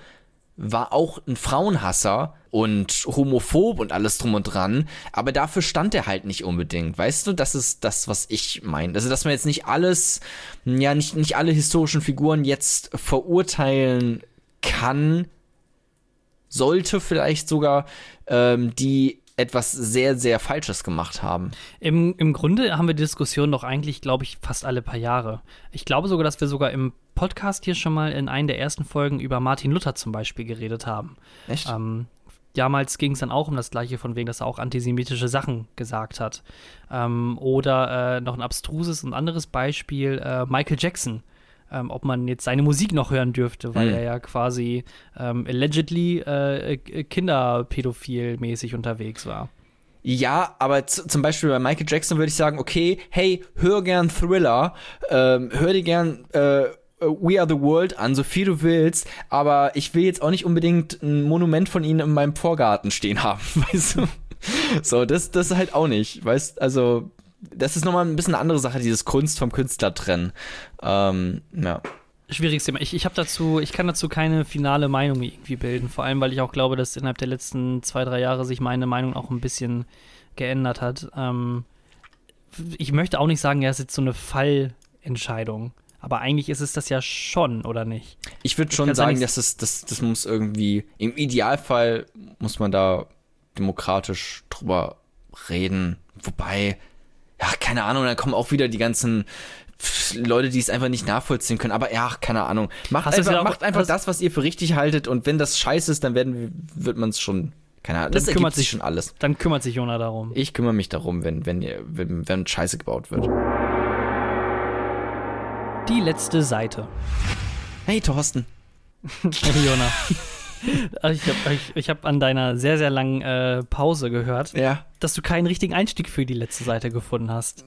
war auch ein Frauenhasser und homophob und alles drum und dran, aber dafür stand er halt nicht unbedingt. Weißt du, das ist das, was ich meine. Also, dass man jetzt nicht alles, ja, nicht, nicht alle historischen Figuren jetzt verurteilen kann, sollte vielleicht sogar, ähm, die etwas sehr, sehr Falsches gemacht haben. Im, Im Grunde haben wir die Diskussion doch eigentlich, glaube ich, fast alle paar Jahre. Ich glaube sogar, dass wir sogar im Podcast hier schon mal in einer der ersten Folgen über Martin Luther zum Beispiel geredet haben. Echt? Ähm, damals ging es dann auch um das Gleiche, von wegen, dass er auch antisemitische Sachen gesagt hat. Ähm, oder äh, noch ein abstruses und anderes Beispiel, äh, Michael Jackson. Ähm, ob man jetzt seine Musik noch hören dürfte, weil Hm. er ja quasi ähm, allegedly äh, kinderpädophil-mäßig unterwegs war. Ja, aber zum Beispiel bei Michael Jackson würde ich sagen, okay, hey, hör gern Thriller, ähm, hör dir gern äh, We Are the World an, so viel du willst, aber ich will jetzt auch nicht unbedingt ein Monument von ihnen in meinem Vorgarten stehen haben, weißt du? So, das, das halt auch nicht, weißt also, das ist nochmal ein bisschen eine andere Sache, dieses Kunst vom Künstler trennen. Ähm, ja. Schwieriges Thema. Ich, ich habe dazu, ich kann dazu keine finale Meinung irgendwie bilden. Vor allem, weil ich auch glaube, dass innerhalb der letzten zwei, drei Jahre sich meine Meinung auch ein bisschen geändert hat. Ähm, ich möchte auch nicht sagen, ja, es ist jetzt so eine Fallentscheidung. Aber eigentlich ist es das ja schon, oder nicht? Ich würde schon sagen, dass es, das, das muss irgendwie, im Idealfall muss man da demokratisch drüber reden. Wobei, ja, keine Ahnung, dann kommen auch wieder die ganzen Leute, die es einfach nicht nachvollziehen können. Aber ja, keine Ahnung. Macht Hast einfach, auch- macht einfach das, was ihr für richtig haltet. Und wenn das scheiße ist, dann werden wir, wird man es schon, keine Ahnung, das Dann kümmert sich schon alles. Dann kümmert sich Jona darum. Ich kümmere mich darum, wenn, wenn, wenn, wenn Scheiße gebaut wird. Die letzte Seite. Hey Thorsten. Hey, Jona. Also ich habe ich, ich hab an deiner sehr, sehr langen äh, Pause gehört, Ja. dass du keinen richtigen Einstieg für die letzte Seite gefunden hast.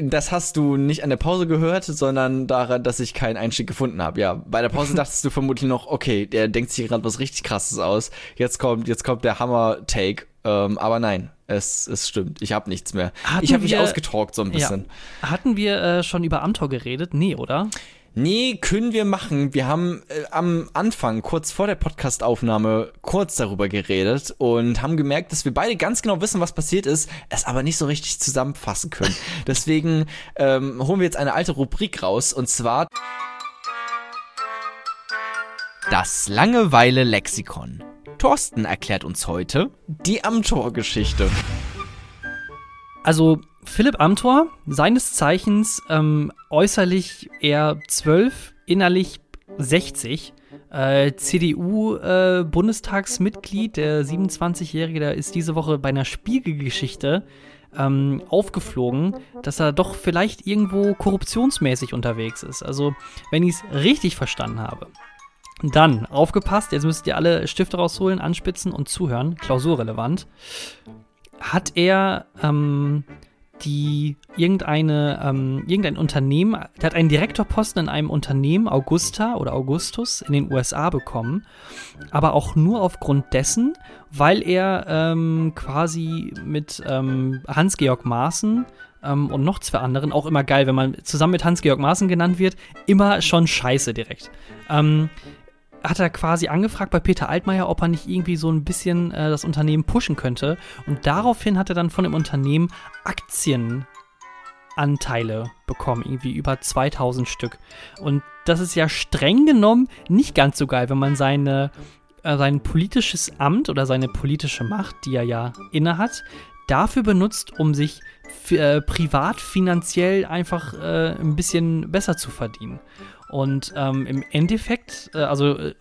Das hast du nicht an der Pause gehört, sondern daran, dass ich keinen Einstieg gefunden habe. Ja, bei der Pause dachtest du vermutlich noch, okay, der denkt sich gerade was richtig krasses aus. Jetzt kommt, jetzt kommt der Hammer-Take. Ähm, aber nein, es, es stimmt. Ich habe nichts mehr. Hatten ich habe mich ausgetalkt so ein bisschen. Hatten wir äh, schon über Amtor geredet? Nee, oder? Nee, können wir machen. Wir haben äh, am Anfang, kurz vor der Podcastaufnahme, kurz darüber geredet und haben gemerkt, dass wir beide ganz genau wissen, was passiert ist, es aber nicht so richtig zusammenfassen können. Deswegen ähm, holen wir jetzt eine alte Rubrik raus und zwar das Langeweile-Lexikon. Thorsten erklärt uns heute die Amtor-Geschichte. Also Philipp Amthor, seines Zeichens ähm, äußerlich eher 12, innerlich 60. Äh, CDU-Bundestagsmitglied, der 27-Jährige, der ist diese Woche bei einer Spiegelgeschichte ähm, aufgeflogen, dass er doch vielleicht irgendwo korruptionsmäßig unterwegs ist. Also, wenn ich es richtig verstanden habe. Dann, aufgepasst, jetzt müsst ihr alle Stifte rausholen, anspitzen und zuhören, klausurrelevant. Hat er ähm, die irgendeine, ähm, irgendein Unternehmen, der hat einen Direktorposten in einem Unternehmen, Augusta oder Augustus, in den USA bekommen, aber auch nur aufgrund dessen, weil er ähm, quasi mit ähm, Hans-Georg Maaßen ähm, und noch zwei anderen, auch immer geil, wenn man zusammen mit Hans-Georg Maaßen genannt wird, immer schon scheiße direkt. Ähm, hat er quasi angefragt bei Peter Altmaier, ob er nicht irgendwie so ein bisschen äh, das Unternehmen pushen könnte. Und daraufhin hat er dann von dem Unternehmen Aktienanteile bekommen, irgendwie über 2000 Stück. Und das ist ja streng genommen nicht ganz so geil, wenn man seine, äh, sein politisches Amt oder seine politische Macht, die er ja innehat, dafür benutzt, um sich äh, privat finanziell einfach äh, ein bisschen besser zu verdienen. Und ähm, im Endeffekt, äh, also äh,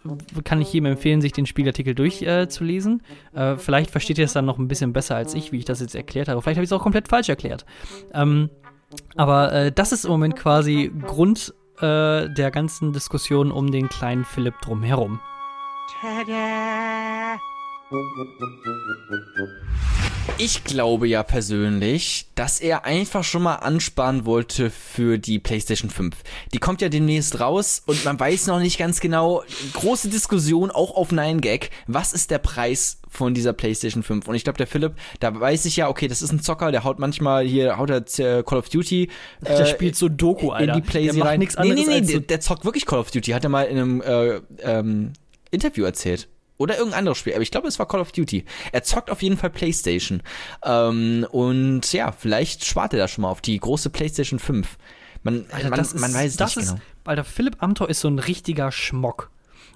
kann ich jedem empfehlen, sich den Spiegelartikel durchzulesen. Äh, äh, vielleicht versteht ihr es dann noch ein bisschen besser als ich, wie ich das jetzt erklärt habe. Vielleicht habe ich es auch komplett falsch erklärt. Ähm, aber äh, das ist im Moment quasi Grund äh, der ganzen Diskussion um den kleinen Philipp drumherum. Ich glaube ja persönlich, dass er einfach schon mal ansparen wollte für die PlayStation 5. Die kommt ja demnächst raus und man weiß noch nicht ganz genau, große Diskussion auch auf 9gag, was ist der Preis von dieser PlayStation 5? Und ich glaube, der Philipp, da weiß ich ja, okay, das ist ein Zocker, der haut manchmal hier, haut er äh, Call of Duty. Der äh, spielt so Doku, Alter. In die der macht rein. nichts nee, anderes nee, nee, der, der zockt wirklich Call of Duty, hat er mal in einem äh, ähm, Interview erzählt. Oder irgendein anderes Spiel, aber ich glaube, es war Call of Duty. Er zockt auf jeden Fall PlayStation. Ähm, und ja, vielleicht spart er da schon mal auf die große PlayStation 5. Man, Alter, man, das ist, man weiß das nicht ist, genau. Alter, Philipp Amthor ist so ein richtiger Schmock.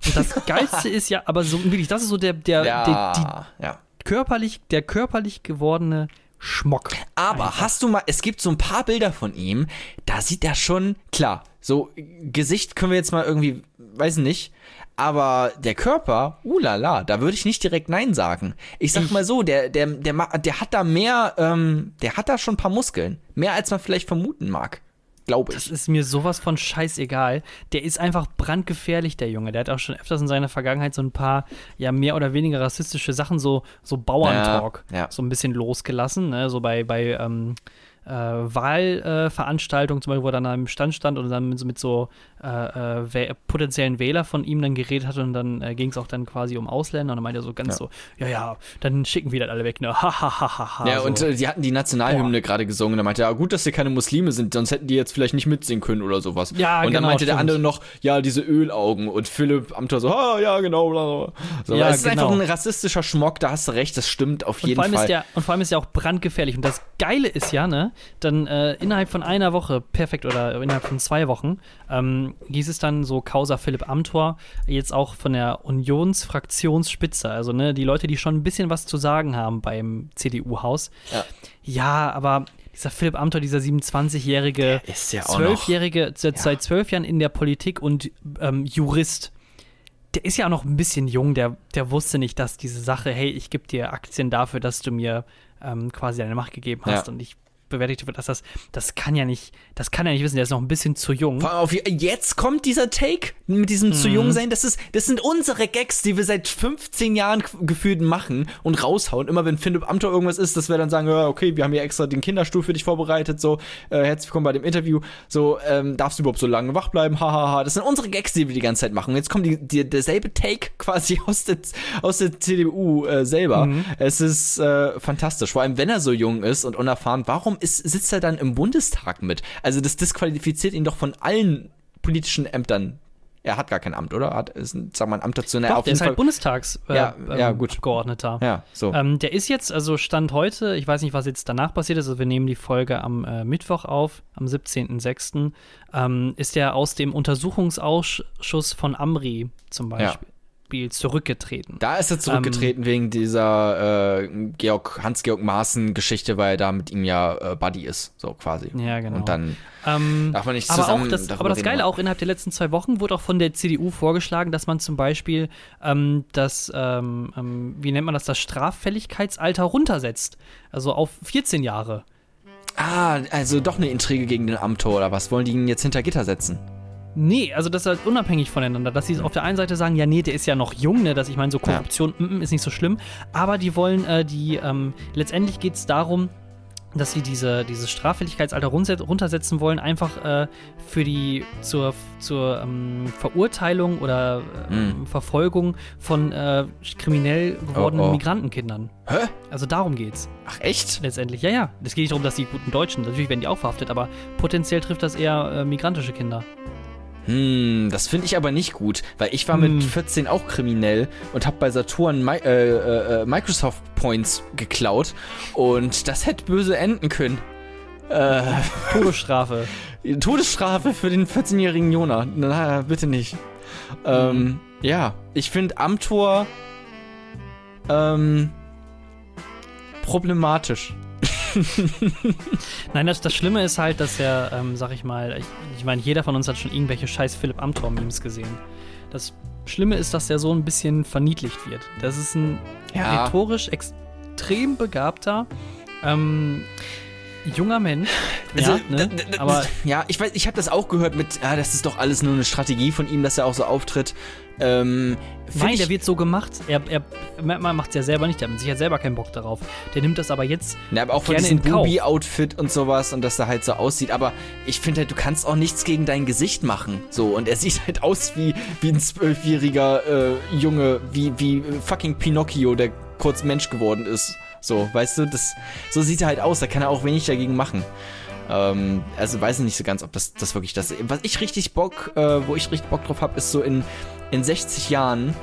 Und das Geilste ist ja, aber so wirklich, das ist so der, der, der Ja, ja. die körperlich, der körperlich gewordene Schmock. Aber hast du mal, es gibt so ein paar Bilder von ihm, da sieht er schon, klar, so Gesicht können wir jetzt mal irgendwie, weiß nicht, aber der Körper, ulala, da würde ich nicht direkt Nein sagen. Ich sag mal so, der, der, der, der hat da mehr, ähm, der hat da schon ein paar Muskeln. Mehr als man vielleicht vermuten mag. Glaube Das ich. ist mir sowas von scheißegal. Der ist einfach brandgefährlich, der Junge. Der hat auch schon öfters in seiner Vergangenheit so ein paar, ja, mehr oder weniger rassistische Sachen, so, so Bauerntalk, Ja, ja. so ein bisschen losgelassen. Ne? So bei, bei ähm, äh, Wahlveranstaltungen, zum Beispiel, wo er dann am Stand stand und dann mit, so- mit so äh, äh, potenziellen Wähler von ihm dann geredet hat und dann äh, ging es auch dann quasi um Ausländer und dann meinte er so ganz Ja. so, ja, ja, dann schicken wir das alle weg, ne? Ha, ha, ha, ha, ha. Ja, so. und äh, die hatten die Nationalhymne gerade gesungen. Da meinte er, ja, gut, dass hier keine Muslime sind, sonst hätten die jetzt vielleicht nicht mitsingen können oder sowas. Ja, und dann genau, meinte der stimmt. andere noch, ja, diese Ölaugen. Und Philipp Amthor so, ah, ja, genau, bla, bla. So, Ja, es ist genau. einfach ein rassistischer Schmock, da hast du recht, das stimmt auf Und jeden Fall. ist der, und vor allem ist er auch brandgefährlich. Und das Geile ist ja, ne, dann äh, innerhalb von einer Woche, perfekt, oder innerhalb von zwei Wochen, ähm, hieß es dann so Causa Philipp Amthor, jetzt auch von der Unionsfraktionsspitze, also ne, die Leute, die schon ein bisschen was zu sagen haben beim CDU-Haus. Ja. Ja, aber dieser Philipp Amthor, dieser 27-jährige, ist ja zwölfjährige, seit seit zwölf Jahren in der Politik und ähm, Jurist. Der ist ja auch noch ein bisschen jung, der, der wusste nicht, dass diese Sache, hey, ich gebe dir Aktien dafür, dass du mir ähm, quasi deine Macht gegeben hast. Ja. Und ich bewertet wird, dass das, das kann ja nicht, das kann er nicht wissen, der ist noch ein bisschen zu jung. Auf, jetzt kommt dieser Take mit diesem zu jung sein. Das, ist, das sind unsere Gags, die wir seit 15 Jahren gefühlt machen und raushauen. Immer wenn Philipp Amthor irgendwas ist, dass wir dann sagen, ja, okay, wir haben hier extra den Kinderstuhl für dich vorbereitet, so, äh, herzlich willkommen bei dem Interview. So, ähm, darfst du überhaupt so lange wach bleiben? Hahaha. Das sind unsere Gags, die wir die ganze Zeit machen. Jetzt kommt die, die, derselbe Take quasi aus der, aus der CDU äh, selber. Es ist äh, fantastisch. Vor allem, wenn er so jung ist und unerfahren, warum ist, sitzt er dann im Bundestag mit? Also das disqualifiziert ihn doch von allen politischen Ämtern. Er hat gar kein Amt, oder? Hat, ist, ein- sag mal, ein Amt dazu. Doch, auf der ist halt Fall- Bundestags äh, Ja, ja, ähm, gut. Abgeordneter. Ja, so. Ähm, der ist jetzt, also Stand heute, ich weiß nicht, was jetzt danach passiert ist, also wir nehmen die Folge am äh, Mittwoch auf, am 17.06., ähm, ist der aus dem Untersuchungsausschuss von Amri zum Beispiel zurückgetreten. Da ist er zurückgetreten wegen dieser äh, Georg, Hans-Georg Maaßen-Geschichte, weil er da mit ihm ja äh, Buddy ist, so quasi. Ja, genau. Und dann Ähm, darf man nicht aber zusammen auch das, aber das. Geile auch innerhalb der letzten zwei Wochen wurde auch von der CDU vorgeschlagen, dass man zum Beispiel ähm, das, ähm, ähm, wie nennt man das, das Straffälligkeitsalter runtersetzt. Also auf 14 Jahre. Ah, also doch eine Intrige gegen den Amtor oder was? Wollen die ihn jetzt hinter Gitter setzen? Nee, also das ist halt unabhängig voneinander, dass sie auf der einen Seite sagen, ja, nee, der ist ja noch jung, ne, dass ich meine, so Korruption mm, mm, ist nicht so schlimm, aber die wollen, äh, die, ähm, letztendlich geht es darum, dass sie diese, dieses Straffälligkeitsalter runter- runtersetzen wollen, einfach äh, für die, zur, zur ähm, Verurteilung oder ähm, Verfolgung von äh, kriminell gewordenen Oh, oh. Migrantenkindern. Hä? Also darum geht's Ach, echt? letztendlich. Ja, ja. Es geht nicht darum, dass die guten Deutschen, natürlich werden die auch verhaftet, aber potenziell trifft das eher äh, migrantische Kinder. Hm, das finde ich aber nicht gut, weil ich war Hm. mit 14 auch kriminell und habe bei Saturn Mi äh, äh, äh, Microsoft Points geklaut und das hätte böse enden können. Äh, Todesstrafe. Todesstrafe für den 14-jährigen Jona. Na, bitte nicht. Ähm, ja, ich finde Amtor ähm, problematisch. Nein, das, das Schlimme ist halt, dass er, ähm, sag ich mal, ich, ich meine, jeder von uns hat schon irgendwelche scheiß Philipp Amthor-Memes gesehen. Das Schlimme ist, dass der so ein bisschen verniedlicht wird. Das ist ein Ja. rhetorisch extrem begabter, ähm, junger Mensch. Also, ja, ne? aber ja, ich weiß, ich habe das auch gehört mit, ja, das ist doch alles nur eine Strategie von ihm, dass er auch so auftritt. Ähm, Nein, der wird so gemacht. Er, er, man macht es ja selber nicht, der hat Sicherheit selber keinen Bock darauf. Der nimmt das aber jetzt. Ja, aber auch von diesem. Booby-Outfit und sowas und dass er halt so aussieht. Aber ich finde halt, du kannst auch nichts gegen dein Gesicht machen. So, und er sieht halt aus wie, wie ein zwölfjähriger äh, Junge, wie, wie äh, fucking Pinocchio, der kurz Mensch geworden ist. So, weißt du, das, so sieht er halt aus, da kann er auch wenig dagegen machen. Ähm, also weiß ich nicht so ganz, ob das, das wirklich das Was ich richtig Bock, äh, wo ich richtig Bock drauf habe, ist so in, in 60 Jahren,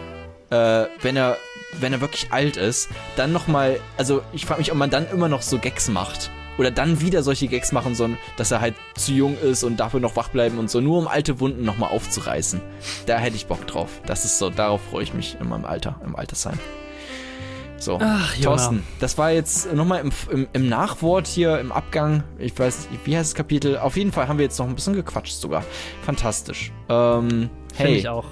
äh, wenn er wenn er wirklich alt ist, dann nochmal, also ich frage mich, ob man dann immer noch so Gags macht. Oder dann wieder solche Gags machen soll, dass er halt zu jung ist und dafür noch wach bleiben und so, nur um alte Wunden nochmal aufzureißen. Da hätte ich Bock drauf. Das ist so, darauf freue ich mich in meinem Alter, im Altersheim. So, Ach. Thorsten, das war jetzt nochmal im, im, im Nachwort hier, im Abgang. Ich weiß nicht, wie heißt das Kapitel? Auf jeden Fall haben wir jetzt noch ein bisschen gequatscht sogar. Fantastisch. Ähm, Finde hey, ich auch.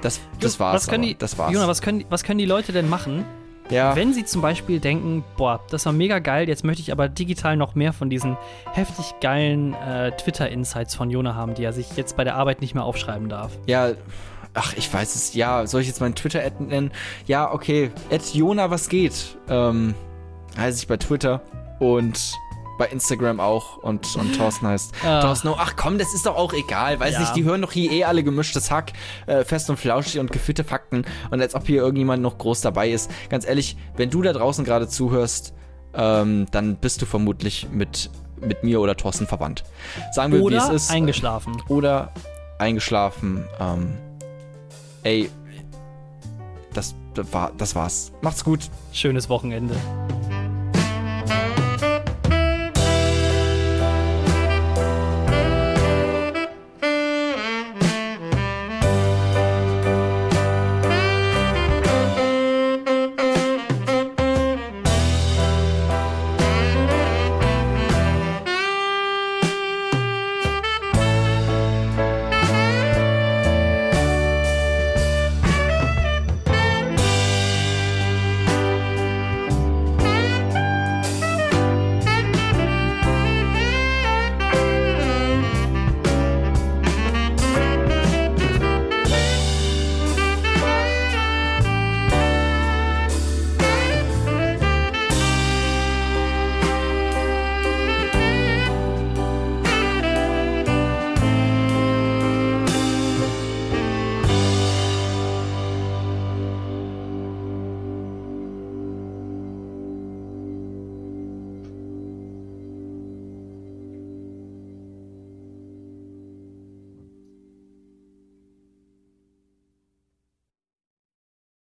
das, das war's. was können die, das war's. Jona, was können, die- was können die Leute denn machen, ja. wenn sie zum Beispiel denken, boah, das war mega geil, jetzt möchte ich aber digital noch mehr von diesen heftig geilen äh, Twitter-Insights von Jona haben, die er sich jetzt bei der Arbeit nicht mehr aufschreiben darf. Ja, ach, ich weiß es. Ja, soll ich jetzt meinen Twitter-Ad nennen? Ja, okay. Ad Jona, was geht? Ähm, heiße ich bei Twitter und bei Instagram auch und, und Thorsten heißt Ah. Thorsten. Ach komm, das ist doch auch egal. Weiß Ja. nicht, die hören doch hier eh alle gemischtes Hack, äh, fest und flauschig und geführte Fakten und als ob hier irgendjemand noch groß dabei ist. Ganz ehrlich, wenn du da draußen gerade zuhörst, ähm, dann bist du vermutlich mit, mit mir oder Thorsten verwandt. Sagen wir, wie es Oder ist eingeschlafen. oder eingeschlafen. Ähm, ey, das, das, war, das war's. Macht's gut. Schönes Wochenende.